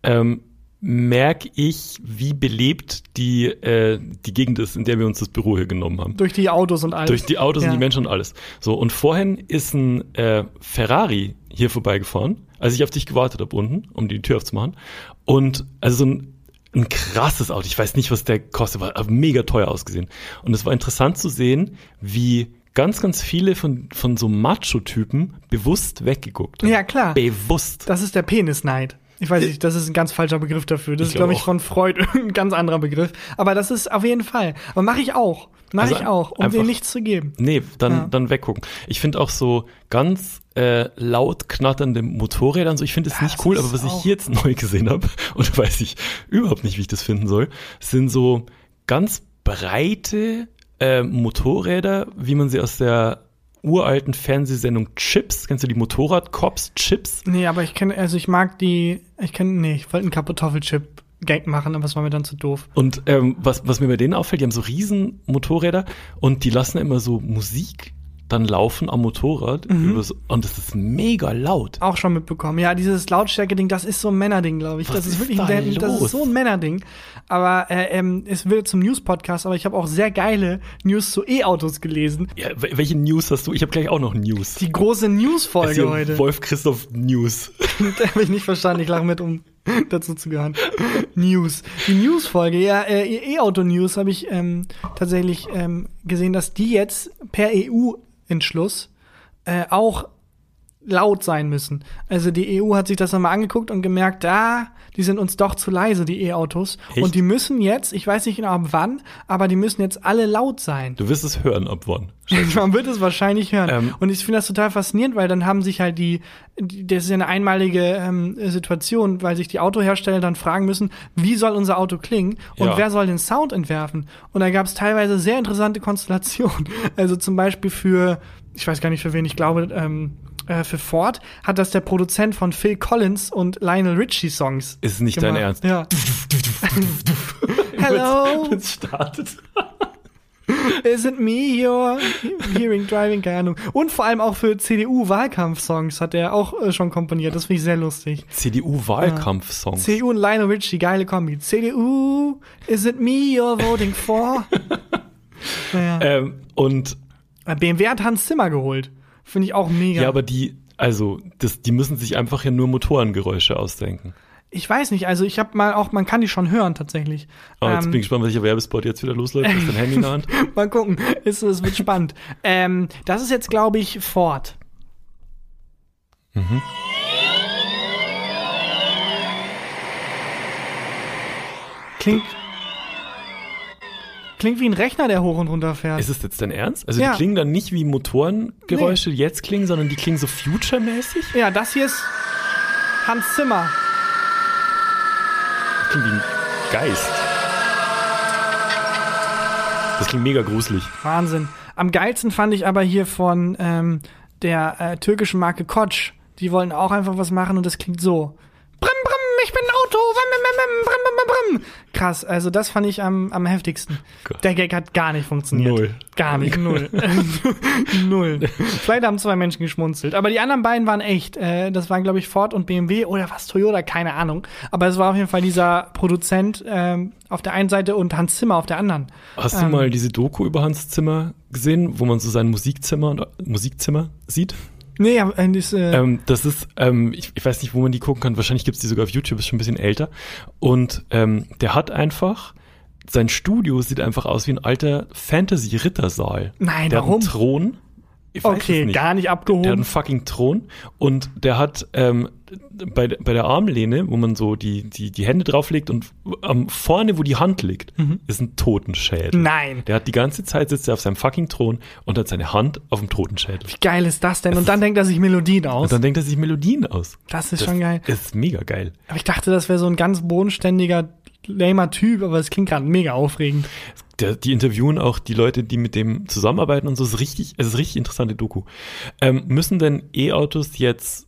ähm, merke ich, wie belebt die, äh, die Gegend ist, in der wir uns das Büro hier genommen haben. Durch die Autos und alles. Durch die Autos Ja. und die Menschen und alles. So, und vorhin ist ein äh, Ferrari hier vorbeigefahren, als ich auf dich gewartet habe unten, um die Tür aufzumachen. Und also so ein, ein krasses Auto, ich weiß nicht, was der kostet, war mega teuer ausgesehen. Und es war interessant zu sehen, wie ganz, ganz viele von, von so Macho-Typen bewusst weggeguckt haben. Ja, klar. Bewusst. Das ist der Penisneid. Ich weiß nicht, das ist ein ganz falscher Begriff dafür. Das Ich ist, glaube glaub ich, von Freud ein ganz anderer Begriff. Aber das ist auf jeden Fall. Aber mache ich auch. Mache Also ich auch, um dir nichts zu geben. Nee, dann, Ja. dann weggucken. Ich finde auch so ganz äh, laut knatternde Motorräder und so, ich finde es Ja, nicht cool, aber was ich hier jetzt neu gesehen habe, und weiß ich überhaupt nicht, wie ich das finden soll, sind so ganz breite äh, Motorräder, wie man sie aus der uralten Fernsehsendung Chips, kennst du die Motorradcops Chips? Nee, aber ich kenne, also ich mag die, ich kenne, nee, ich wollte einen Kartoffelchip-Gang machen, aber es war mir dann zu doof. Und ähm, was, was mir bei denen auffällt, die haben so riesen Motorräder und die lassen immer so Musik dann laufen am Motorrad Mhm. und das ist mega laut. Auch schon mitbekommen. Ja, dieses Lautstärke-Ding, das ist so ein Männerding, glaube ich. Was das ist ist wirklich da ein, das ist so ein Männerding. Aber äh, ähm, es wird zum News-Podcast, aber ich habe auch sehr geile News zu E-Autos gelesen. Ja, wel- welche News hast du? Ich habe gleich auch noch News. Die große Es News-Folge heute. Wolf Christoph News. Da habe ich nicht verstanden. Ich lache mit, um dazu zu gehören. News. Die News-Folge, ja, äh, E-Auto-News habe ich ähm, tatsächlich ähm, gesehen, dass die jetzt per EU-Entschluss äh, auch laut sein müssen. Also die EU hat sich das nochmal angeguckt und gemerkt, da, die sind uns doch zu leise, die E-Autos. Und die müssen jetzt, ich weiß nicht genau ab wann, aber die müssen jetzt alle laut sein. Du wirst es hören, ab wann. Man wird es wahrscheinlich hören. Ähm. und ich finde das total faszinierend, weil dann haben sich halt die, die das ist ja eine einmalige ähm, Situation, weil sich die Autohersteller dann fragen müssen, wie soll unser Auto klingen und Ja. wer soll den Sound entwerfen? Und da gab es teilweise sehr interessante Konstellationen. Also zum Beispiel für, ich weiß gar nicht für wen, ich glaube, ähm, äh, für Ford hat das der Produzent von Phil Collins und Lionel Richie Songs. Ist nicht dein gemacht. Ernst? Ja. Hello, Wenn's startet. is it me you're hearing driving? Keine Ahnung. Und vor allem auch für CDU-Wahlkampfsongs hat er auch äh, schon komponiert. Das finde ich sehr lustig. CDU-Wahlkampfsongs. CDU und Lionel Richie, geile Kombi. CDU, is it me you're voting for? naja. ähm, und Äh, BMW hat Hans Zimmer geholt. Finde ich auch mega. ja, aber die, also, das, die müssen sich einfach ja nur Motorengeräusche ausdenken. ich weiß nicht, also ich habe mal auch, man kann die schon hören tatsächlich. Aber jetzt Ähm, bin ich gespannt, welcher Werbespot jetzt wieder losläuft. Du dein Handy in der Hand? mal gucken, es, es wird spannend. ähm, das ist jetzt, glaube ich, Ford. Mhm. Klingt. Klingt wie ein Rechner, der hoch und runter fährt. Ist es jetzt dein Ernst? Also Ja. die klingen dann nicht wie Motorengeräusche jetzt klingen, sondern die klingen so future-mäßig? ja, das hier ist Hans Zimmer. Das klingt wie ein Geist. Das klingt mega gruselig. Wahnsinn. Am geilsten fand ich aber hier von ähm, der äh, türkischen Marke Koç. Die wollen auch einfach was machen und das klingt so. Brim, brim, ich bin ein Auto. Krass, also das fand ich am, am heftigsten. Gott. Der Gag hat gar nicht funktioniert. Null. Gar nicht, null. null. Vielleicht haben zwei Menschen geschmunzelt. Aber die anderen beiden waren echt. Äh, das waren, glaube ich, Ford und BMW oder was, Toyota, keine Ahnung. Aber es war auf jeden Fall dieser Produzent ähm, auf der einen Seite und Hans Zimmer auf der anderen. Hast du Ähm. mal diese Doku über Hans Zimmer gesehen, wo man so sein Musikzimmer und Musikzimmer sieht? Nee, aber, äh, das, äh, Ähm, das ist, ähm, ich, ich weiß nicht, wo man die gucken kann. Wahrscheinlich gibt's die sogar auf YouTube, ist schon ein bisschen älter. Und ähm, der hat einfach, sein Studio sieht einfach aus wie ein alter Fantasy-Rittersaal. Nein, der Hat warum? einen Thron. Ich okay, nicht. gar nicht Der hat abgehoben. einen fucking Thron und der hat ähm, bei, bei der Armlehne, wo man so die, die, die Hände drauflegt und am vorne, wo die Hand liegt, ist ein Totenschädel. Mhm. Nein. Der hat die ganze Zeit sitzt er auf seinem fucking Thron und hat seine Hand auf dem Totenschädel. Wie geil ist das denn? Und dann denkt er sich Melodien aus. Und dann denkt er sich Melodien aus. Das ist schon geil. Ist mega geil. Aber ich dachte, das wäre so ein ganz bodenständiger, lamer Typ, aber es klingt gerade mega aufregend. Der, die interviewen auch die Leute, die mit dem zusammenarbeiten und so. Es ist richtig, es ist richtig interessante Doku. Ähm, müssen denn E-Autos jetzt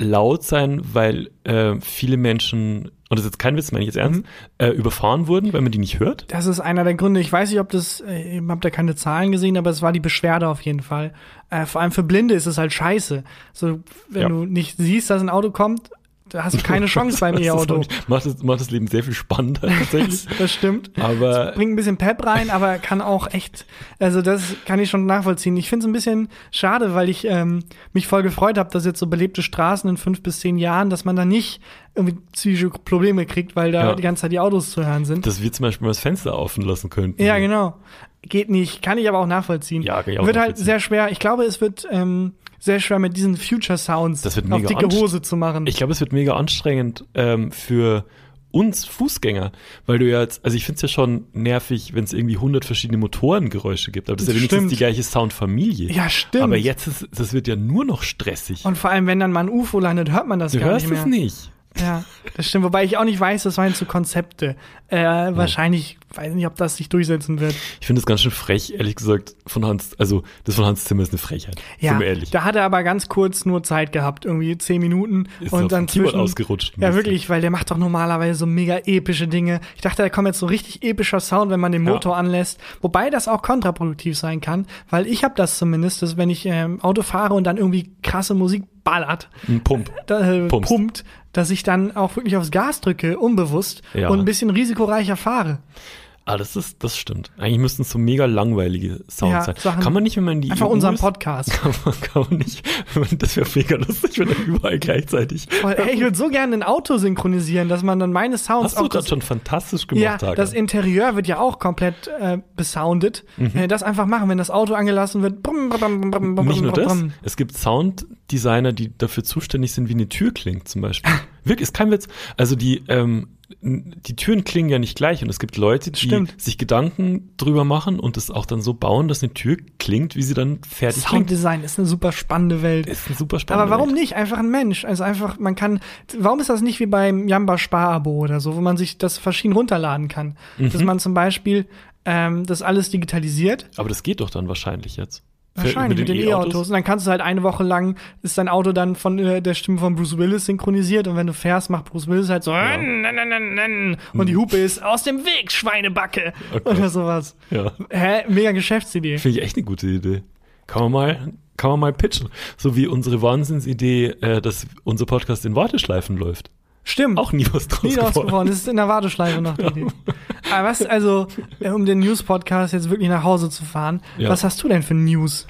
laut sein, weil äh, viele Menschen, und das ist jetzt kein Witz, meine ich jetzt ernst, Mhm. äh, überfahren wurden, weil man die nicht hört? Das ist einer der Gründe. Ich weiß nicht, ob das, äh, ich habe da keine Zahlen gesehen, aber es war die Beschwerde auf jeden Fall. Äh, vor allem für Blinde ist es halt scheiße. So, wenn Ja. du nicht siehst, dass ein Auto kommt, da hast du keine Chance beim Das E-Auto. Macht das, macht das Leben sehr viel spannender tatsächlich. Das, das stimmt. Aber Bringt ein bisschen Pep rein, aber kann auch echt, also das kann ich schon nachvollziehen. Ich finde es ein bisschen schade, weil ich ähm, mich voll gefreut habe, dass jetzt so belebte Straßen in fünf bis zehn Jahren, dass man da nicht irgendwie psychische Probleme kriegt, weil da Ja. die ganze Zeit die Autos zu hören sind. dass wir zum Beispiel mal das Fenster offen lassen könnten. Ja, genau. Geht nicht, kann ich aber auch nachvollziehen. Ja, kann ich auch wird halt sehr schwer. Ich glaube, es wird ähm, sehr schwer mit diesen Future Sounds Das wird auf dicke Hose zu machen. Ich glaube, es wird mega anstrengend ähm, für uns Fußgänger, weil du ja jetzt, also ich finde es ja schon nervig, wenn es irgendwie 100 verschiedene Motorengeräusche gibt, aber das ist ja wenigstens Stimmt. die gleiche Soundfamilie. ja, stimmt. Aber jetzt ist, das wird ja nur noch stressig. Und vor allem, wenn dann mal ein UFO landet, hört man das du gar hörst nicht mehr. es nicht. Ja, das stimmt. Wobei ich auch nicht weiß, das waren so Konzepte. Äh, Wahrscheinlich, weiß nicht, ob das sich durchsetzen wird. Ich finde das ganz schön frech, ehrlich gesagt, von Hans, also das von Hans Zimmer ist eine Frechheit. Ja, Sind wir ehrlich. da hat er aber ganz kurz nur Zeit gehabt, irgendwie zehn Minuten. Ist und dann zwischen, ausgerutscht. Ja, wirklich, weil der macht doch normalerweise so mega epische Dinge. Ich dachte, da kommt jetzt so richtig epischer Sound, wenn man den Ja. Motor anlässt. Wobei das auch kontraproduktiv sein kann, weil ich habe das zumindest, dass wenn ich ähm, Auto fahre und dann irgendwie krasse Musik ballert, Ein Pump. da, äh, pumpt, dass ich dann auch wirklich aufs Gas drücke, unbewusst Ja. und ein bisschen risikoreicher fahre. Ah, das ist, das stimmt. Eigentlich müssten es so mega langweilige Sounds Ja, sein. Sachen- kann man nicht, wenn man die Einfach EU unseren ist- Podcast. Kann man, kann man nicht, das wäre mega lustig, wenn er überall gleichzeitig. Voll, Ey, ich würde so gerne ein Auto synchronisieren, dass man dann meine Sounds Hast du gerade das, schon fantastisch ja, gemacht, Hakan. das Interieur wird ja auch komplett äh, besoundet. Äh, das einfach machen, wenn das Auto angelassen wird. Brumm, brumm, brumm, Nicht nur das, es gibt Sounddesigner, die dafür zuständig sind, wie eine Tür klingt, zum Beispiel. Wirklich, ist kein Witz. Also die, ähm, die Türen klingen ja nicht gleich und es gibt Leute, die Stimmt. sich Gedanken drüber machen und es auch dann so bauen, dass eine Tür klingt, wie sie dann fertig klingt. Sounddesign ist eine super spannende Welt. Ist ein super spannend. Aber warum nicht? Einfach ein Mensch. Also einfach, man kann, warum ist das nicht wie beim Jamba Sparabo oder so, wo man sich das verschieden runterladen kann? Mhm. Dass man zum Beispiel ähm, das alles digitalisiert. Aber das geht doch dann wahrscheinlich jetzt. Wahrscheinlich mit den E-Autos. Und dann kannst du halt eine Woche lang, ist dein Auto dann von äh, der Stimme von Bruce Willis synchronisiert und wenn du fährst, macht Bruce Willis halt so "Nen, nen, nen, nen, nen." und die Hupe ist aus dem Weg, Schweinebacke Gott. oder sowas. Ja. Hä? Mega Geschäftsidee. Finde ich echt eine gute Idee. Kann man mal, kann man mal pitchen. So wie unsere Wahnsinnsidee, äh, dass unser Podcast in Warteschleifen läuft. Stimmt. Auch nie was draus Nie geworden. rausgeworden. Das ist in der Warteschleife noch die Idee. Aber was, also, äh, um den News-Podcast jetzt wirklich nach Hause zu fahren, Ja. was hast du denn für News?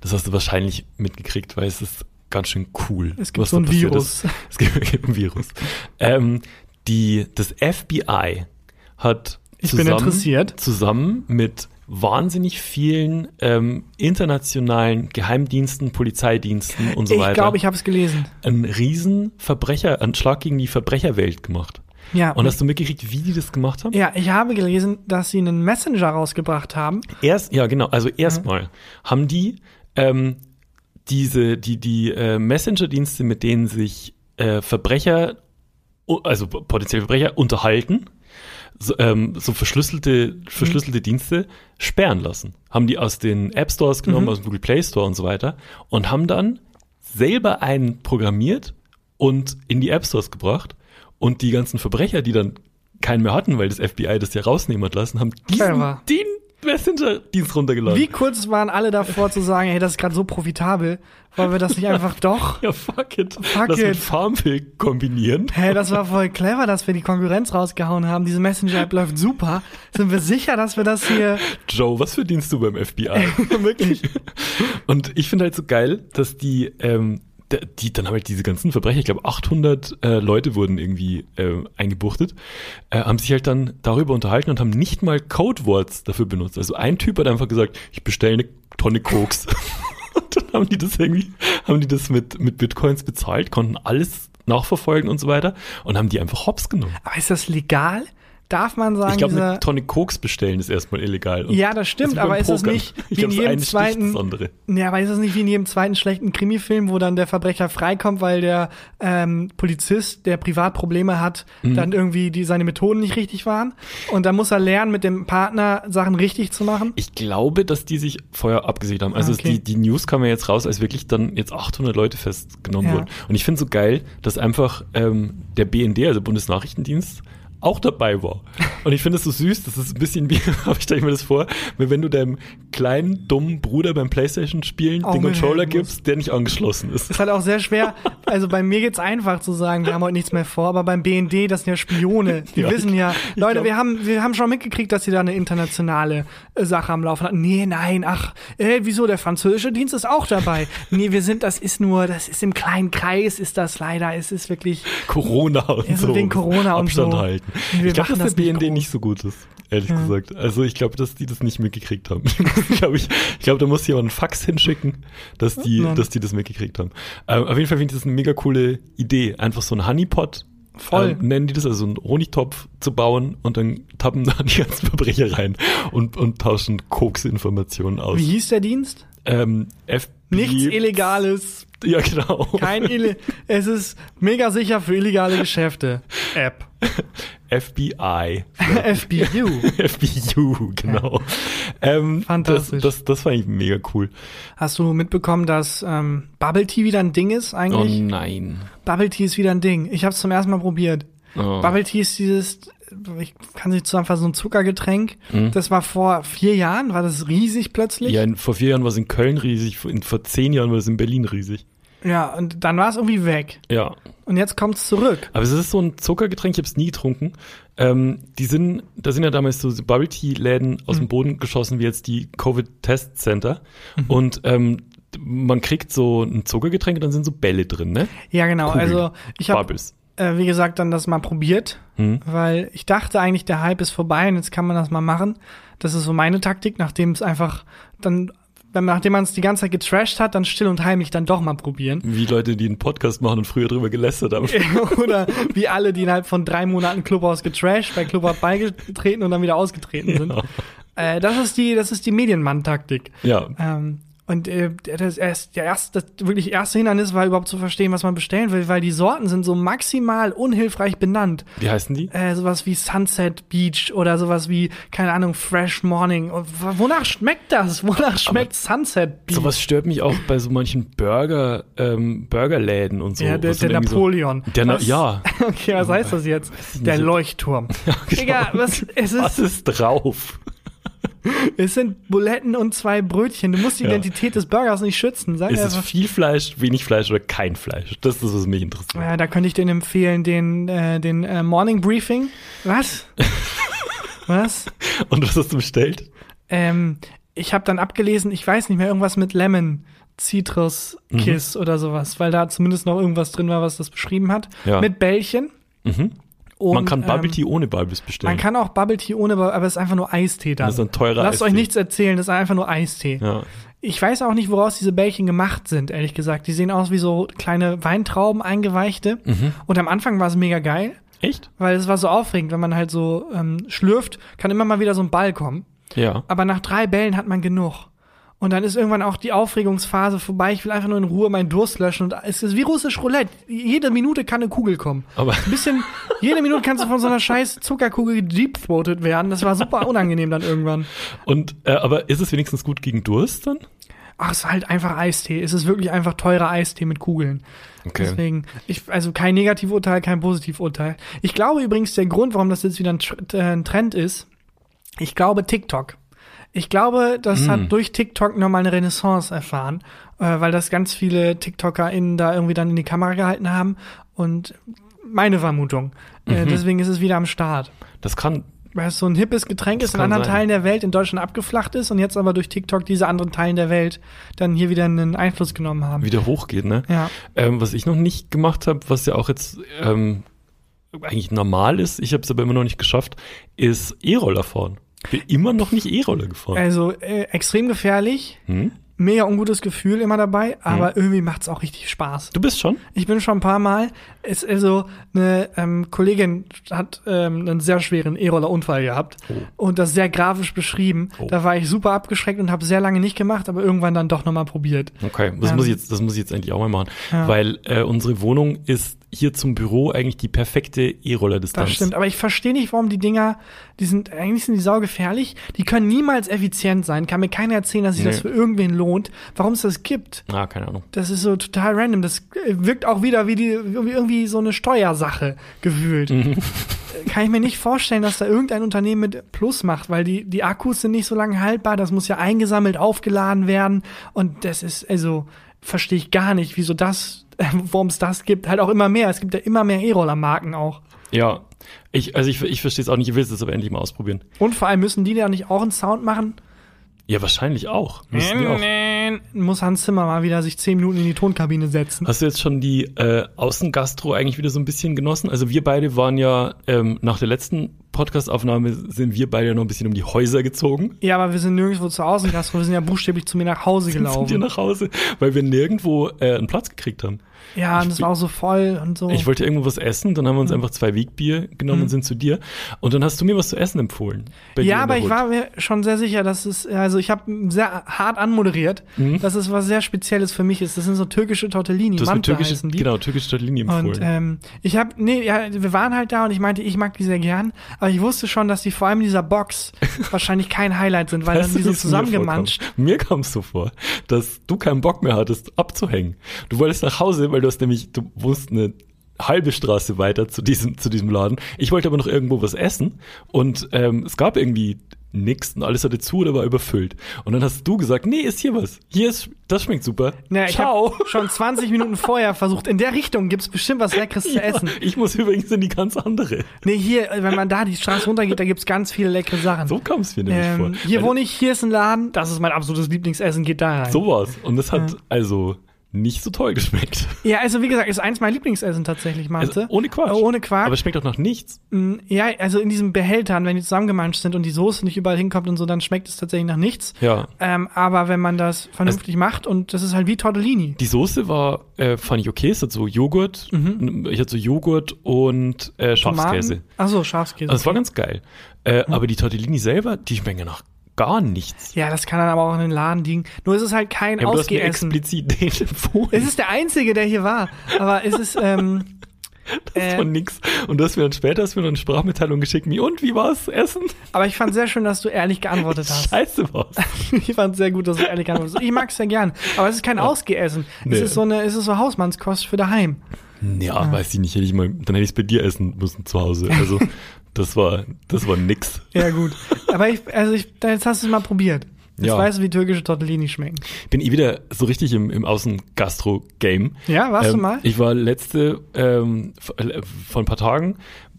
Das hast du wahrscheinlich mitgekriegt, weil es ist ganz schön cool. Es gibt so ein Virus. Ist. Es gibt, ein Virus. Ähm, die, das FBI hat Ich bin zusammen, interessiert. zusammen mit wahnsinnig vielen ähm, internationalen Geheimdiensten, Polizeidiensten und so ich weiter glaube, ich habe es gelesen. einen riesen Verbrecheranschlag gegen die Verbrecherwelt gemacht. Ja. Und hast du mitgekriegt, wie die das gemacht haben? ja, ich habe gelesen, dass sie einen Messenger rausgebracht haben. Erst, ja, genau. Also erstmal haben die ähm, diese, die, die äh, Messenger-Dienste, mit denen sich äh, Verbrecher, also potenzielle Verbrecher unterhalten, so, ähm, so verschlüsselte, verschlüsselte Dienste sperren lassen. Haben die aus den App Stores genommen, aus dem Google Play Store und so weiter und haben dann selber einen programmiert und in die App Stores gebracht und die ganzen Verbrecher, die dann keinen mehr hatten, weil das FBI das ja rausnehmen hat lassen, haben diesen, den Messenger-Dienst runtergeladen. Wie kurz waren alle davor zu sagen, hey, das ist gerade so profitabel, wollen wir das nicht einfach doch? Ja, fuck it. Fuck Lass it. mit Farmville kombinieren. Hey, das war voll clever, dass wir die Konkurrenz rausgehauen haben. Diese Messenger-App läuft super. Sind wir sicher, dass wir das hier Joe, was verdienst du beim FBI? wirklich? Und ich finde halt so geil, dass die, ähm, die dann haben halt diese ganzen Verbrecher, ich glaube 800 äh, Leute wurden irgendwie äh, eingebuchtet, äh, haben sich halt dann darüber unterhalten und haben nicht mal Codewords dafür benutzt. Also ein Typ hat einfach gesagt, ich bestelle eine Tonne Koks. und dann haben die das irgendwie, haben die das mit, mit Bitcoins bezahlt, konnten alles nachverfolgen und so weiter und haben die einfach hops genommen. Aber ist das legal? Darf man sagen, Ich glaube, eine Tonne Koks bestellen ist erstmal illegal. Und Ja, das stimmt, aber ist es Pokern. nicht Ich wie in glaub, das jedem zweiten- das. Ja, aber ist es nicht wie in jedem zweiten schlechten Krimi-Film, wo dann der Verbrecher freikommt, weil der ähm, Polizist, der Privatprobleme hat, Mhm. dann irgendwie die seine Methoden nicht richtig waren und dann muss er lernen, mit dem Partner Sachen richtig zu machen? Ich glaube, dass die sich vorher abgesehen haben. Also Ah, okay. die, die News kam ja jetzt raus, als wirklich dann jetzt 800 Leute festgenommen Ja. wurden. Und ich finde so geil, dass einfach ähm, der BND, also Bundesnachrichtendienst, auch dabei war. Und ich finde es so süß, das ist ein bisschen wie, ich stelle mir das vor, wenn du deinem kleinen, dummen Bruder beim Playstation-Spielen den Controller gibst, der nicht angeschlossen ist. ist halt auch sehr schwer. Also bei mir geht's einfach zu sagen, wir haben heute nichts mehr vor, aber beim BND, das sind ja Spione. Die Ja, wissen ja, Leute, glaub- wir haben, wir haben schon mitgekriegt, dass sie da eine internationale äh, Sache am Laufen hatten. Nee, nein, ach, äh, wieso, der französische Dienst ist auch dabei. Nee, wir sind, das ist nur, das ist im kleinen Kreis, ist das leider, es ist wirklich, Corona und so. wegen Corona und Abstand so. halten. Wir ich glaube, dass der das nicht BND nicht so gut ist, ehrlich gesagt. Also ich glaube, dass die das nicht mitgekriegt haben. ich glaube, ich, ich glaube, da muss jemand einen Fax hinschicken, dass die, Nein. dass die das mitgekriegt haben. Ähm, auf jeden Fall finde ich das eine mega coole Idee. Einfach so ein Honeypot. Voll. Ähm, nennen die das, also so einen Honigtopf zu bauen und dann tappen da die ganzen Verbrecher rein und, und tauschen Koks-Informationen aus. wie hieß der Dienst? Ähm, FB Nichts Illegales, Ja, genau. kein Ille es ist mega sicher für illegale Geschäfte. App. FBI. FBU. FBU, genau. Ähm, Fantastisch. Das, das, das fand ich mega cool. Hast du mitbekommen, dass ähm, Bubble Tea wieder ein Ding ist Oh eigentlich? nein. Bubble Tea ist wieder ein Ding. Ich habe es zum ersten Mal probiert. Oh. Bubble Tea ist dieses, ich kann sich zusammenfassen, so ein Zuckergetränk. Mhm. Das war vor vier Jahren, war das riesig plötzlich. Ja, in, vor vier Jahren war es in Köln riesig, in, vor zehn Jahren war es in Berlin riesig. Ja, und dann war es irgendwie weg. Ja. Und jetzt kommt's zurück. Aber es ist so ein Zuckergetränk, ich habe es nie getrunken. Ähm, die sind, da sind ja damals so Bubble Tea Läden aus Mhm. dem Boden geschossen, wie jetzt die Covid Test Center. Und ähm, man kriegt so ein Zuckergetränk und dann sind so Bälle drin, ne? Ja, genau. Kugeln. Also ich habe, Bubbles. Äh, wie gesagt, dann das mal probiert, Hm. weil ich dachte eigentlich, der Hype ist vorbei und jetzt kann man das mal machen. Das ist so meine Taktik, nachdem es einfach dann, wenn, nachdem man es die ganze Zeit getrashed hat, dann still und heimlich dann doch mal probieren. Wie Leute, die einen Podcast machen und früher drüber gelästert haben. Oder wie alle, die innerhalb von drei Monaten Clubhouse getrashed, bei Clubhouse beigetreten und dann wieder ausgetreten sind. Ja. Äh, das ist die, das ist die Medienmann-Taktik. ja. Ähm, und äh, das, erst, der erste, das wirklich erste Hindernis war überhaupt zu verstehen, was man bestellen will, weil die Sorten sind so maximal unhilfreich benannt. Wie heißen die? Äh, sowas wie Sunset Beach oder sowas wie, keine Ahnung, Fresh Morning. Und wonach schmeckt das? Wonach schmeckt Sunset Beach? Sowas stört mich auch bei so manchen Burger, ähm, Burgerläden und so. ja, der, Was der Napoleon. Der Na Was- ja. Okay, was heißt das jetzt? Der. Leuchtturm. genau. Digga, was, es, Was ist, ist drauf? es sind Buletten und zwei Brötchen. Du musst die Ja. Identität des Burgers nicht schützen. Sag Ist es einfach. viel Fleisch, wenig Fleisch oder kein Fleisch? Das ist was mich interessiert. Ja, da könnte ich den empfehlen, den, äh, den äh, Morning Briefing. Was? was? Und was hast du bestellt? Ähm, ich habe dann abgelesen, ich weiß nicht mehr, irgendwas mit Lemon, Citrus, Kiss oder sowas, weil da zumindest noch irgendwas drin war, was das beschrieben hat. Ja. Mit Bällchen. Mhm. Und, man kann Bubble ähm, Tea ohne Bubbles bestellen. Man kann auch Bubble Tea ohne, aber es ist einfach nur Eistee dann. Das ist ein teurer Lasst euch Eistee. nichts erzählen, das ist einfach nur Eistee. Ja. Ich weiß auch nicht, woraus diese Bällchen gemacht sind, ehrlich gesagt. Die sehen aus wie so kleine Weintrauben, eingeweichte. Mhm. Und am Anfang war es mega geil, Echt? weil es war so aufregend, wenn man halt so ähm, schlürft, kann immer mal wieder so ein Ball kommen. Ja. Aber nach drei Bällen hat man genug. Und dann ist irgendwann auch die Aufregungsphase vorbei. Ich will einfach nur in Ruhe meinen Durst löschen. Und es ist wie russisch Roulette. Jede Minute kann eine Kugel kommen. Aber Ein bisschen, jede Minute kannst du von so einer scheiß Zuckerkugel gedeepthroated werden. Das war super unangenehm dann irgendwann. und äh, aber ist es wenigstens gut gegen Durst dann? Ach, es ist halt einfach Eistee. Es ist wirklich einfach teurer Eistee mit Kugeln. Okay. Deswegen, ich, also kein Negativurteil, kein Positivurteil. Ich glaube übrigens, der Grund, warum das jetzt wieder ein, äh, ein Trend ist, ich glaube TikTok. Ich glaube, das Mm. hat durch TikTok nochmal eine Renaissance erfahren, äh, weil das ganz viele TikTokerInnen da irgendwie dann in die Kamera gehalten haben. Und meine Vermutung. Äh, Mhm. deswegen ist es wieder am Start. Das kann Weil es so ein hippes Getränk ist, in anderen sein. Teilen der Welt in Deutschland abgeflacht ist und jetzt aber durch TikTok diese anderen Teilen der Welt dann hier wieder einen Einfluss genommen haben. wieder hochgehen, ne? Ja. Ähm, was ich noch nicht gemacht habe, was ja auch jetzt ähm, eigentlich normal ist, ich habe es aber immer noch nicht geschafft, ist E-Roller fahren. Bin immer noch nicht E-Roller gefahren. Also äh, extrem gefährlich. Hm? Mega ungutes Gefühl immer dabei, aber irgendwie macht's auch richtig Spaß. Du bist schon? Ich bin schon ein paar Mal. Es, also eine ähm, Kollegin hat ähm, einen sehr schweren E-Roller-Unfall gehabt und das sehr grafisch beschrieben. Oh. Da war ich super abgeschreckt und habe sehr lange nicht gemacht, aber irgendwann dann doch nochmal probiert. Okay, das Ähm, muss ich jetzt, das muss ich jetzt endlich auch mal machen, Ja. weil äh, unsere Wohnung ist hier zum Büro eigentlich die perfekte E-Roller-Distanz. Das stimmt, aber ich verstehe nicht, warum die Dinger, die sind, eigentlich sind die saugefährlich, die können niemals effizient sein. Kann mir keiner erzählen, dass sich das Nee. für irgendwen lohnt. Warum es das gibt? Ah, keine Ahnung. Das ist so total random. Das äh, wirkt auch wieder wie, die, wie irgendwie so eine Steuersache gefühlt. Mhm. Kann ich mir nicht vorstellen, dass da irgendein Unternehmen mit Plus macht, weil die, die Akkus sind nicht so lange haltbar. Das muss ja eingesammelt, aufgeladen werden. Und das ist, also, verstehe ich gar nicht, wieso das, warum es das gibt. Halt auch immer mehr. Es gibt ja immer mehr E-Roller-Marken auch. Ja, ich, also ich, ich verstehe es auch nicht, ich will es aber endlich mal ausprobieren. Und vor allem müssen die da nicht auch einen Sound machen? Ja, wahrscheinlich auch. Müssen die auch. Muss Hans Zimmer mal wieder sich zehn Minuten in die Tonkabine setzen. Hast du jetzt schon die äh, Außengastro eigentlich wieder so ein bisschen genossen? Also wir beide waren ja ähm, nach der letzten Podcastaufnahme sind wir beide ja noch ein bisschen um die Häuser gezogen. Ja, aber wir sind nirgendwo zu Hause, Gastro. Wir sind ja buchstäblich zu mir nach Hause Sind wir gelaufen. nach Hause, weil wir nirgendwo äh, einen Platz gekriegt haben. Ja, und es war auch so voll und so. Ich wollte irgendwo was essen, dann haben wir uns einfach zwei Wegbier genommen und sind zu dir. Und dann hast du mir was zu essen empfohlen. ja, aber ich war mir schon sehr sicher, dass es, also ich habe sehr hart anmoderiert, Mhm. dass es was sehr Spezielles für mich ist. Das sind so türkische Tortellini, Du hast mir Mante türkische, genau, türkische Tortellini empfohlen. Und ähm, ich habe, nee, ja, wir waren halt da und ich meinte, ich mag die sehr gern, aber ich wusste schon, dass die vor allem in dieser Box wahrscheinlich kein Highlight sind, weil Weißt dann die so zusammengemanscht. Mir kam es so vor, dass du keinen Bock mehr hattest, abzuhängen. Du wolltest nach Hause, weil du hast nämlich, du wohnst eine halbe Straße weiter zu diesem, zu diesem Laden. Ich wollte aber noch irgendwo was essen und ähm, es gab irgendwie nix und alles hatte zu oder war überfüllt. Und dann hast du gesagt, nee, ist hier was. Hier ist, das schmeckt super. Ja, ich Ciao. habe schon 20 Minuten vorher versucht, in der Richtung gibt's bestimmt was Leckeres zu Ja, essen. ich muss übrigens in die ganz andere. Nee, hier, wenn man da die Straße runtergeht, da gibt's ganz viele leckere Sachen. So kam es mir nämlich ähm, vor. hier Weil- wohne ich, hier ist ein Laden, das ist mein absolutes Lieblingsessen, geht da rein. So war's. Und das hat also nicht so toll geschmeckt. Ja, also wie gesagt, ist eins meiner Lieblingsessen tatsächlich, Mante. Also, ohne Quark. Äh, ohne Quark. Aber es schmeckt doch noch nichts. Mm, ja, also in diesen Behältern, wenn die zusammengemanscht sind und die Soße nicht überall hinkommt und so, dann schmeckt es tatsächlich nach nichts. Ja. Ähm, aber wenn man das vernünftig macht und das ist halt wie Tortellini. Die Soße war, äh, fand ich okay. Es hat so Joghurt. Ich hatte so Joghurt und äh, Schafskäse. Ach so, Schafskäse. Also es war ganz geil. Äh, Aber die Tortellini selber, die schmecken ja nach gar nichts. ja, das kann dann aber auch in den Laden liegen. Nur ist es halt kein Ja, aber du hast mir explizit den empfohlen. Es ist der einzige, der hier war. Aber es ist, ähm, das äh, war nix. Und du hast mir dann später hast mir noch eine Sprachmitteilung geschickt, wie, und wie war's Essen? aber ich fand sehr schön, dass du ehrlich geantwortet hast. Scheiße war's. Ich fand sehr gut, dass du ehrlich geantwortet hast. Ich mag es sehr gern. Aber es ist kein Ausgeessen. Nee. Es ist so eine, es ist so Hausmannskost für daheim. Ja, weiß ich nicht. Hätte ich mal, dann hätte ich es bei dir essen müssen zu Hause. Also das war, das war nix. Ja, gut. Aber ich, also ich, jetzt hast du es mal probiert. Jetzt Ja. weißt du, wie türkische Tortellini schmecken. bin eh wieder so richtig im, im Außen-Gastro-Game. Ja, warst du Ähm, mal? Ich war letzte, ähm, äh, vor ein paar Tagen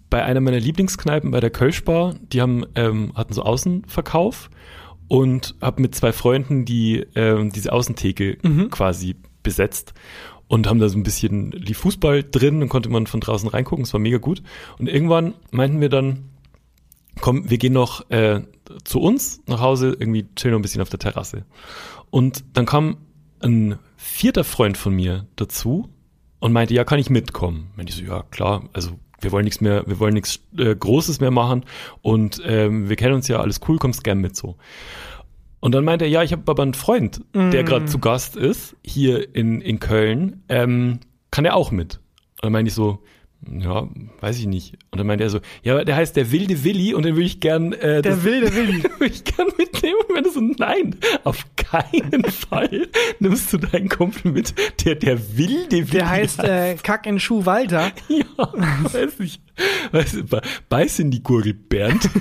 bei einer meiner Lieblingskneipen bei der Kölschbar. Die haben, ähm, hatten so Außenverkauf und habe mit zwei Freunden die ähm, diese Außentheke Mhm. quasi besetzt und haben da so ein bisschen lief Fußball drin und konnte man von draußen reingucken. Es war mega gut. Und irgendwann meinten wir dann, komm, wir gehen noch äh, zu uns nach Hause, irgendwie chillen noch ein bisschen auf der Terrasse. Und dann kam ein vierter Freund von mir dazu und meinte, ja, kann ich mitkommen? Meinte ich so, ja, klar, also wir wollen nichts mehr, wir wollen nichts äh, Großes mehr machen und ähm, wir kennen uns ja, alles cool, kommst gern mit so. Und dann meinte er, ja, ich habe aber einen Freund, der gerade zu Gast ist, hier in, in Köln, ähm, kann er auch mit? Und dann meinte ich so, ja, weiß ich nicht. Und dann meinte er so, ja, der heißt der wilde Willi und den will ich gern, äh, Der das- wilde Willi. will ich gern mitnehmen. Und wenn so, nein, auf keinen Fall nimmst du deinen Kumpel mit, der der wilde Willi Der heißt äh, Kack in Schuh Walter. ja, weiß nicht. Weiß, nicht, be- beiß in die Gurgel, Bernd.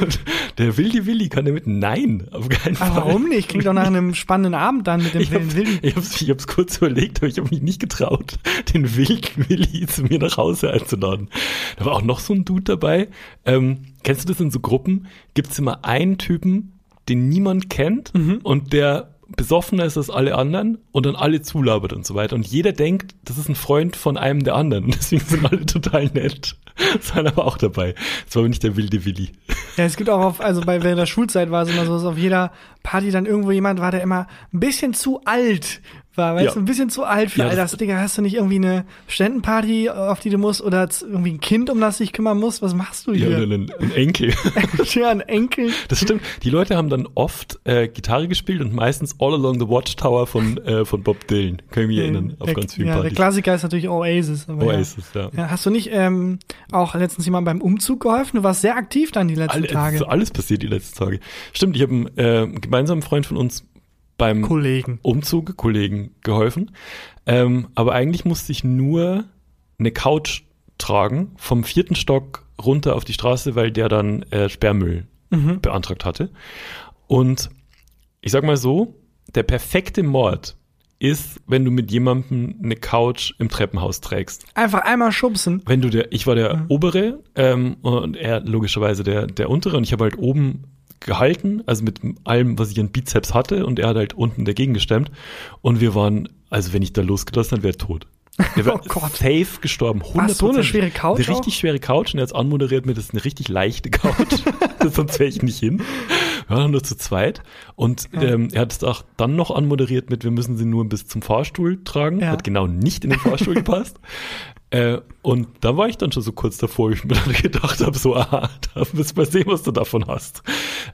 Und der wilde Willi kann damit nein, auf keinen Fall. Aber warum nicht? Klingt doch nach einem spannenden Abend dann mit dem Ich wilden hab's, Willi. ich, hab's, ich hab's kurz überlegt, aber ich habe mich nicht getraut, den wilden Willi zu mir nach Hause einzuladen. Da war auch noch so ein Dude dabei. Ähm, kennst du das in so Gruppen? Gibt's immer einen Typen, den niemand kennt Mhm. und der besoffener ist als alle anderen und dann alle zulabert und so weiter. Und jeder denkt, das ist ein Freund von einem der anderen. Und deswegen sind alle total nett. Sein aber auch dabei. Das war aber nicht der wilde Willi. Ja, es gibt auch auf, also bei während der Schulzeit war es immer so, dass auf jeder Party dann irgendwo jemand war, der immer ein bisschen zu alt war, weißt Ja. du, ein bisschen zu alt für Ja, all das- das. Digga, hast du nicht irgendwie eine Studentenparty, auf die du musst, oder irgendwie ein Kind, um das dich kümmern musst? Was machst du Ja, hier? und ein, ein Enkel. Ja, ein Enkel. Das stimmt. Die Leute haben dann oft äh, Gitarre gespielt und meistens All Along the Watchtower von, äh, von Bob Dylan. Kann ich mich erinnern, auf der, ganz vielen ja, der Partys. Klassiker ist natürlich Oasis. Oasis, ja. Ja. Ja, hast du nicht ähm, auch letztens jemand beim Umzug geholfen? Du warst sehr aktiv dann die letzten Alle, Tage. ist alles passiert die letzten Tage. Stimmt, ich habe einem äh, gemeinsamen Freund von uns beim Kollegen. Umzug Kollegen geholfen. Ähm, aber eigentlich musste ich nur eine Couch tragen vom vierten Stock runter auf die Straße, weil der dann äh, Sperrmüll Mhm. beantragt hatte. Und ich sag mal so, der perfekte Mord ist, wenn du mit jemandem eine Couch im Treppenhaus trägst. Einfach einmal schubsen. Wenn du der, ich war der obere ähm, und er logischerweise der, der untere und ich habe halt oben gehalten, also mit allem, was ich an Bizeps hatte und er hat halt unten dagegen gestemmt und wir waren, also wenn ich da losgelassen hätte, wäre er tot. Der wäre Oh safe gestorben. 100%. Ach, so eine schwere Couch Eine richtig schwere Couch und er hat anmoderiert mit, das ist eine richtig leichte Couch. Sonst wäre ich nicht hin. Wir waren nur zu zweit. Und ähm, er hat es auch dann noch anmoderiert mit, wir müssen sie nur bis zum Fahrstuhl tragen. Ja. Hat genau nicht in den Fahrstuhl gepasst. Äh, und da war ich dann schon so kurz davor, ich mir dann gedacht habe, so, aha, da müssen wir sehen, was du davon hast.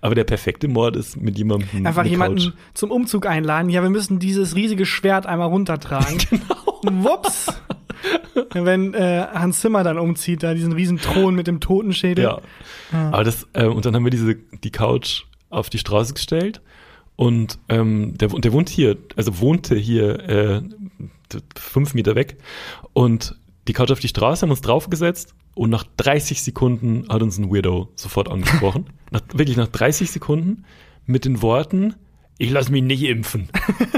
Aber der perfekte Mord ist mit jemandem Einfach jemanden Couch. zum Umzug einladen. Ja, wir müssen dieses riesige Schwert einmal runtertragen. genau. Wups. Wenn äh, Hans Zimmer dann umzieht, da diesen riesen Thron mit dem Totenschädel. Ja. Aber das, äh, und dann haben wir diese, die Couch auf die Straße gestellt und ähm, der, der wohnt hier, also wohnte hier äh, fünf Meter weg und die Couch auf die Straße, haben uns draufgesetzt und nach 30 Sekunden hat uns ein Weirdo sofort angesprochen. nach, wirklich nach 30 Sekunden mit den Worten, ich lass mich nicht impfen.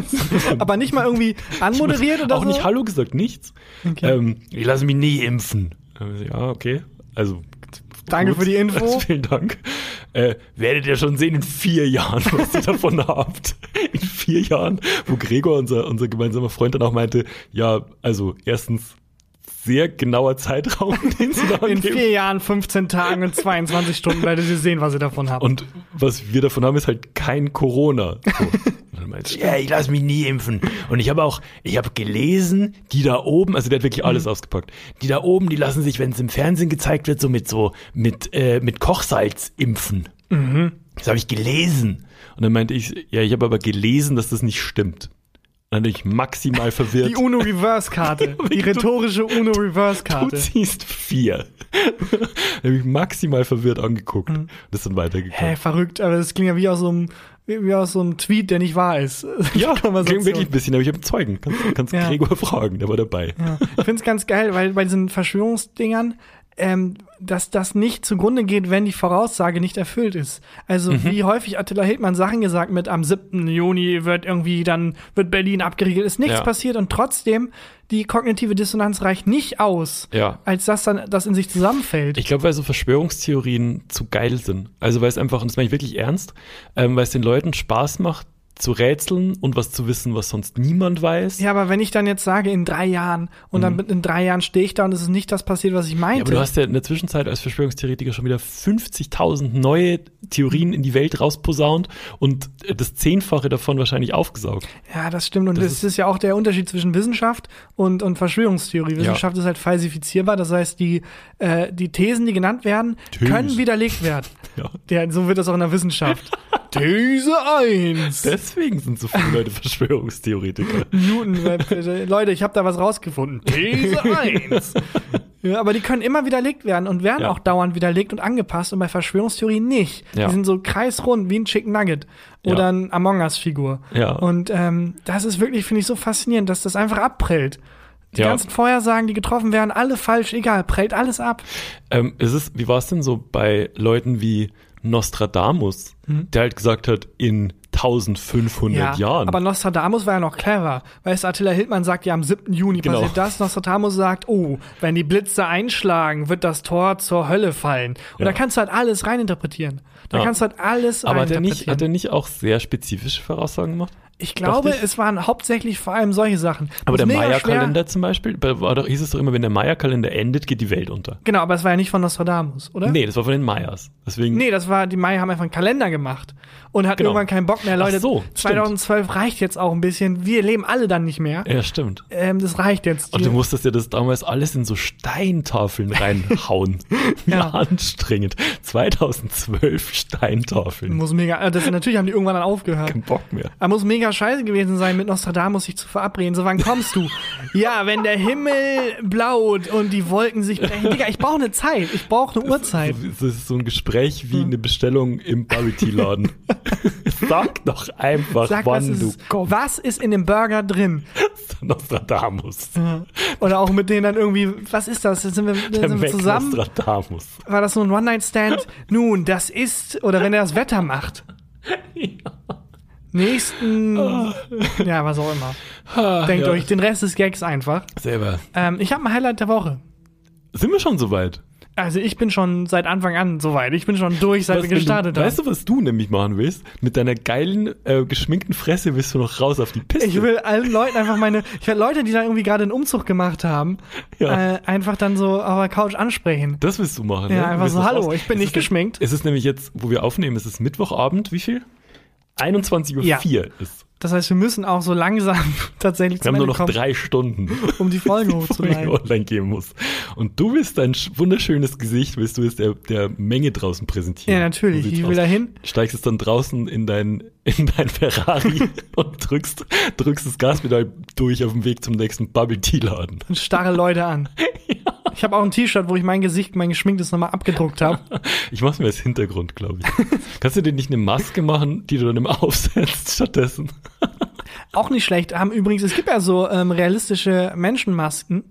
Aber nicht mal irgendwie anmoderiert oder Auch so? nicht Hallo gesagt, nichts. Okay. Ähm, ich lasse mich nie impfen. Ja, okay. Also. Danke gut. für die Info. Also, vielen Dank. Äh, werdet ihr schon sehen in vier Jahren, was ihr davon habt. In vier Jahren, wo Gregor, unser, unser gemeinsamer Freund, dann auch meinte, ja, also erstens sehr genauer Zeitraum, den sie da In vier Jahren, 15 Tagen und 22 Stunden werdet ihr sehen, was ihr davon habt. Und was wir davon haben, ist halt kein Corona. So. Und dann meinte ich, ja, ich lasse mich nie impfen. Und ich habe auch, ich habe gelesen, die da oben, also der hat wirklich alles ausgepackt. Die da oben, die lassen sich, wenn es im Fernsehen gezeigt wird, so mit so mit äh, mit Kochsalz impfen. Das habe ich gelesen. Und dann meinte ich, ja, ich habe aber gelesen, dass das nicht stimmt. Und dann bin ich maximal verwirrt. die UNO Reverse Karte. die rhetorische UNO Reverse Du ziehst vier. dann habe ich maximal verwirrt angeguckt. Und das ist dann weitergegangen. Hä, verrückt, aber das klingt ja wie aus so einem, wie aus so einem Tweet, der nicht wahr ist. Ja, klingt wirklich ein bisschen, aber ich habe einen Zeugen. Kannst, kannst Ja. Gregor fragen, der war dabei. Ja. Ich find's ganz geil, weil bei diesen Verschwörungsdingern, ähm, dass das nicht zugrunde geht, wenn die Voraussage nicht erfüllt ist. Also Mhm. wie häufig Attila Hildmann Sachen gesagt mit am 7. Juni wird irgendwie dann wird Berlin abgeriegelt, ist nichts Ja. passiert und trotzdem die kognitive Dissonanz reicht nicht aus, Ja. als dass dann das in sich zusammenfällt. Ich glaube, weil so Verschwörungstheorien zu geil sind. Also weil es einfach, und das meine ich wirklich ernst, ähm, weil es den Leuten Spaß macht, zu rätseln und was zu wissen, was sonst niemand weiß. ja, aber wenn ich dann jetzt sage in drei Jahren und dann in drei Jahren stehe ich da und es ist nicht das passiert, was ich meinte. Mhm. Ja, aber du hast ja in der Zwischenzeit als Verschwörungstheoretiker schon wieder 50.000 neue Theorien in die Welt rausposaunt und das Zehnfache davon wahrscheinlich aufgesaugt. Ja, das stimmt. Und Das das, ist, ja auch der Unterschied zwischen Wissenschaft und, und Verschwörungstheorie. Wissenschaft ist halt falsifizierbar. Das heißt, die, äh, die Thesen, die genannt werden, Thesen. können widerlegt werden. Ja. Der, so wird das auch in der Wissenschaft. These 1. Deswegen sind so viele Leute Verschwörungstheoretiker. Newton, äh, Leute, ich habe da was rausgefunden. These 1. Ja, aber die können immer widerlegt werden und werden Ja. auch dauernd widerlegt und angepasst und bei Verschwörungstheorien nicht. Ja. Die sind so kreisrund wie ein Chicken Nugget oder ein Among Us-Figur. Ja. Und ähm, das ist wirklich, finde ich, so faszinierend, dass das einfach abprellt. Die Ja. ganzen Vorhersagen, die getroffen werden, alle falsch, egal, prellt alles ab. Ähm, ist es, wie war es denn so bei Leuten wie Nostradamus, der halt gesagt hat, in 1500 Jahren. aber Nostradamus war ja noch clever. Weißt du, Attila Hildmann sagt ja am 7. Juni Genau. passiert das. Nostradamus sagt, oh, wenn die Blitze einschlagen, wird das Tor zur Hölle fallen. Und Ja. da kannst du halt alles reininterpretieren. Da Ja. kannst du halt alles Aber er, reininterpretieren. hat er nicht auch sehr spezifische Voraussagen gemacht? Ich glaube, es waren hauptsächlich vor allem solche Sachen. Aber der Maya-Kalender zum Beispiel, bei- war doch, hieß es doch immer, wenn der Maya-Kalender endet, geht die Welt unter. Genau, aber es war ja nicht von Nostradamus, oder? Nee, das war von den Mayas. Deswegen, Nee, das war, die Maya haben einfach einen Kalender gemacht und hat Genau. irgendwann keinen Bock mehr. Leute, Ach so, stimmt. 2012 reicht jetzt auch ein bisschen. Wir leben alle dann nicht mehr. ja, stimmt. Ähm, das reicht jetzt. Und du musstest ja das damals alles in so Steintafeln reinhauen. Wie Ja. anstrengend. 2012 Steintafeln. muss mega, äh, das, natürlich haben die irgendwann dann aufgehört. Kein Bock mehr. Er muss mega scheiße gewesen sein, mit Nostradamus sich zu verabreden. So, wann kommst du? ja, wenn der Himmel blaut und die Wolken sich brechen. Digga, ich brauche eine Zeit. Ich brauche eine Uhrzeit. Das ist so ein Gespräch wie eine Bestellung im Bubble Tea Laden. Sag doch einfach, Sag, was wann du ist, was ist in dem Burger drin? kommst. Nostradamus. Oder auch mit denen dann irgendwie, was ist das? Sind wir, Der sind wir zusammen? Nostradamus. War das so ein One-Night-Stand? Nun, das ist, oder wenn er das Wetter macht. Nächsten, ja, was auch immer. Ah, Denkt ja. euch, den Rest des Gags einfach. Selber. Ähm, ich habe ein Highlight der Woche. Sind wir schon soweit? Also ich bin schon seit Anfang an soweit. Ich bin schon durch, seit Was, wir gestartet du, haben. weißt du, was du nämlich machen willst? Mit deiner geilen, äh, geschminkten Fresse willst du noch raus auf die Piste. Ich will allen Leuten einfach meine, ich werde Leute, die da irgendwie gerade einen Umzug gemacht haben, Ja. äh, einfach dann so auf der Couch ansprechen. das willst du machen. Ja, ne? Einfach so, hallo, raus. ich bin Es nicht ist- geschminkt. Es ist nämlich jetzt, wo wir aufnehmen, es ist Mittwochabend, wie viel? 21.04 Uhr Ja. ist. Das heißt, wir müssen auch so langsam tatsächlich Wir haben nur Ende noch kommen, drei Stunden, um die Folge bevor die hochzuladen. online gehen muss. Und du willst dein sch- wunderschönes Gesicht, willst du es der, der Menge draußen präsentieren. Ja, natürlich. Ich will da hin. Steigst jetzt dann draußen in dein, in dein Ferrari und drückst, drückst das Gaspedal durch auf dem Weg zum nächsten Bubble Tea Laden. und starre Leute an. Ich habe auch ein T-Shirt, wo ich mein Gesicht, mein geschminktes nochmal abgedruckt habe. Ich mach's mir als Hintergrund, glaube ich. Kannst du dir nicht eine Maske machen, die du dann immer aufsetzt stattdessen? Auch nicht schlecht. Haben übrigens, es gibt ja so ähm, realistische Menschenmasken.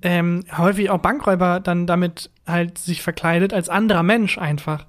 Ähm, häufig auch Bankräuber dann damit halt sich verkleidet als anderer Mensch einfach.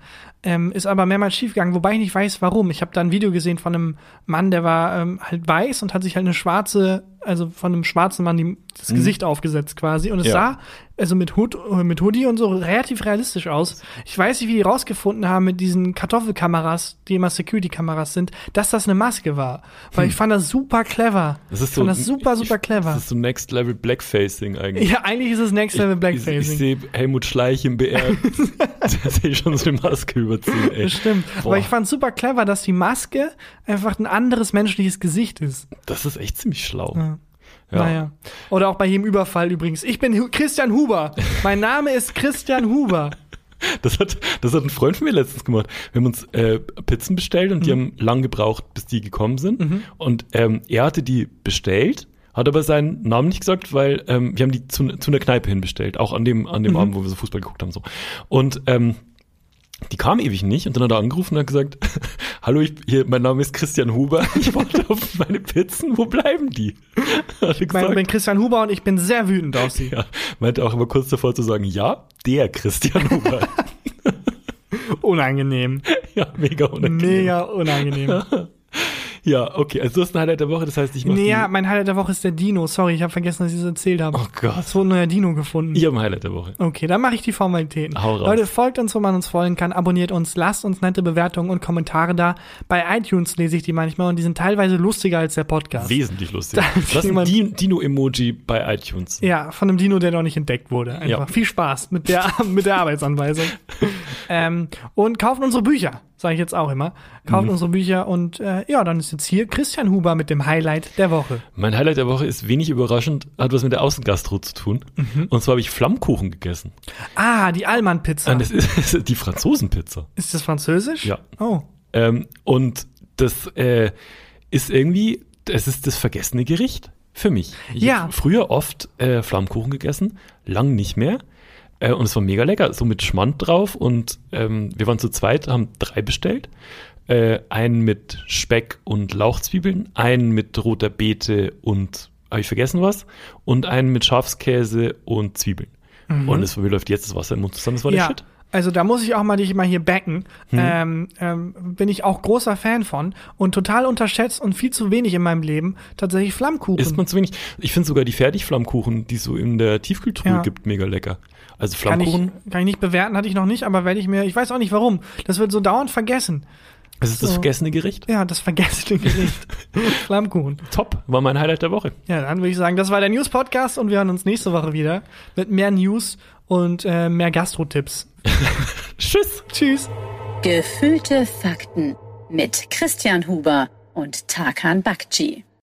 Ähm, ist aber mehrmals schiefgegangen, wobei ich nicht weiß, warum. Ich habe da ein Video gesehen von einem Mann, der war ähm, halt weiß und hat sich halt eine schwarze, also von einem schwarzen Mann die, das Gesicht aufgesetzt quasi. Und es Ja. sah also mit Hut, mit Hoodie und so relativ realistisch aus. Ich weiß nicht, wie die rausgefunden haben mit diesen Kartoffelkameras, die immer Security-Kameras sind, dass das eine Maske war. Weil ich fand das super clever. Das ist ich so, fand das super, super ich, clever. Das ist so Next Level Blackfacing eigentlich. ja, eigentlich ist es Next Level Ich, ich Blackfacing. sehe Helmut Schleich im BR, der sich schon so eine Maske überziehen, ey. Stimmt. Boah. Aber ich fand super clever, dass die Maske einfach ein anderes menschliches Gesicht ist. Das ist echt ziemlich schlau. Ja. Ja. Naja. Oder auch bei jedem Überfall übrigens. Ich bin Christian Huber. Mein Name ist Christian Huber. Das hat, das hat ein Freund von mir letztens gemacht. Wir haben uns äh, Pizzen bestellt und die Mhm. haben lang gebraucht, bis die gekommen sind. Und ähm, er hatte die bestellt, hat aber seinen Namen nicht gesagt, weil ähm, wir haben die zu, zu einer Kneipe hin bestellt, auch an dem, an dem Mhm. Abend, wo wir so Fußball geguckt haben. so. Und ähm, die kam ewig nicht und dann hat er angerufen und hat gesagt, hallo, ich, hier, mein Name ist Christian Huber, ich warte auf meine Pizzen, wo bleiben die? Ich gesagt. bin Christian Huber und ich bin sehr wütend auf Sie. ja, meinte auch immer kurz davor zu sagen, ja, der Christian Huber. Unangenehm. ja, mega unangenehm. Mega unangenehm. Ja, okay, also du hast ein Highlight der Woche, das heißt, ich mach Nee, ja, die, mein Highlight der Woche ist der Dino. Sorry, ich habe vergessen, dass ich das erzählt habe. Oh Gott. Es wurde ein neuer Dino gefunden. Ich habe ein Highlight der Woche. Okay, dann mache ich die Formalitäten. Hau raus. Leute, folgt uns, wo man uns folgen kann, abonniert uns, lasst uns nette Bewertungen und Kommentare da. Bei iTunes lese ich die manchmal und die sind teilweise lustiger als der Podcast. Wesentlich lustig. Da ist Was ein Dino-Emoji bei iTunes. Ja, von einem Dino, der noch nicht entdeckt wurde. Einfach Ja. viel Spaß mit der, mit der Arbeitsanweisung. ähm, und kauft unsere Bücher, sage ich jetzt auch immer. Kauft Mhm. unsere Bücher und äh, ja, dann ist jetzt hier Christian Huber mit dem Highlight der Woche. Mein Highlight der Woche ist wenig überraschend, hat was mit der Außengastro zu tun. Mhm. Und zwar habe ich Flammkuchen gegessen. Ah, die Allmann-Pizza. Das ist die Franzosenpizza. Ist das französisch? Ja. Oh. Ähm, und das äh, ist irgendwie, es ist das vergessene Gericht für mich. Ich Ja. hab früher oft äh, Flammkuchen gegessen, lang nicht mehr. Äh, und es war mega lecker, so mit Schmand drauf. Und ähm, wir waren zu zweit, haben drei bestellt. Äh, einen mit Speck und Lauchzwiebeln, einen mit roter Beete und, habe ich vergessen was? Und einen mit Schafskäse und Zwiebeln. Und es mir läuft jetzt das Wasser im Mund zusammen, das war der Mhm. Ja. Shit. Also da muss ich auch mal dich mal hier backen. Hm. Ähm, ähm, bin ich auch großer Fan von und total unterschätzt und viel zu wenig in meinem Leben tatsächlich Flammkuchen. Isst man zu wenig. Ich finde sogar die Fertigflammkuchen, die es so in der Tiefkühltruhe Ja. gibt, mega lecker. Also kann ich, Flammkuchen, kann ich nicht bewerten, hatte ich noch nicht, aber werde ich mir, ich weiß auch nicht warum. Das wird so dauernd vergessen. Was ist das So. vergessene Gericht? Ja, das vergessene Gericht. Flammkuchen. Top, war mein Highlight der Woche. Ja, dann würde ich sagen, das war der News-Podcast und wir hören uns nächste Woche wieder mit mehr News und äh, mehr Gastro-Tipps. Tschüss. Tschüss. Gefühlte Fakten mit Christian Huber und Tarkan Bakci.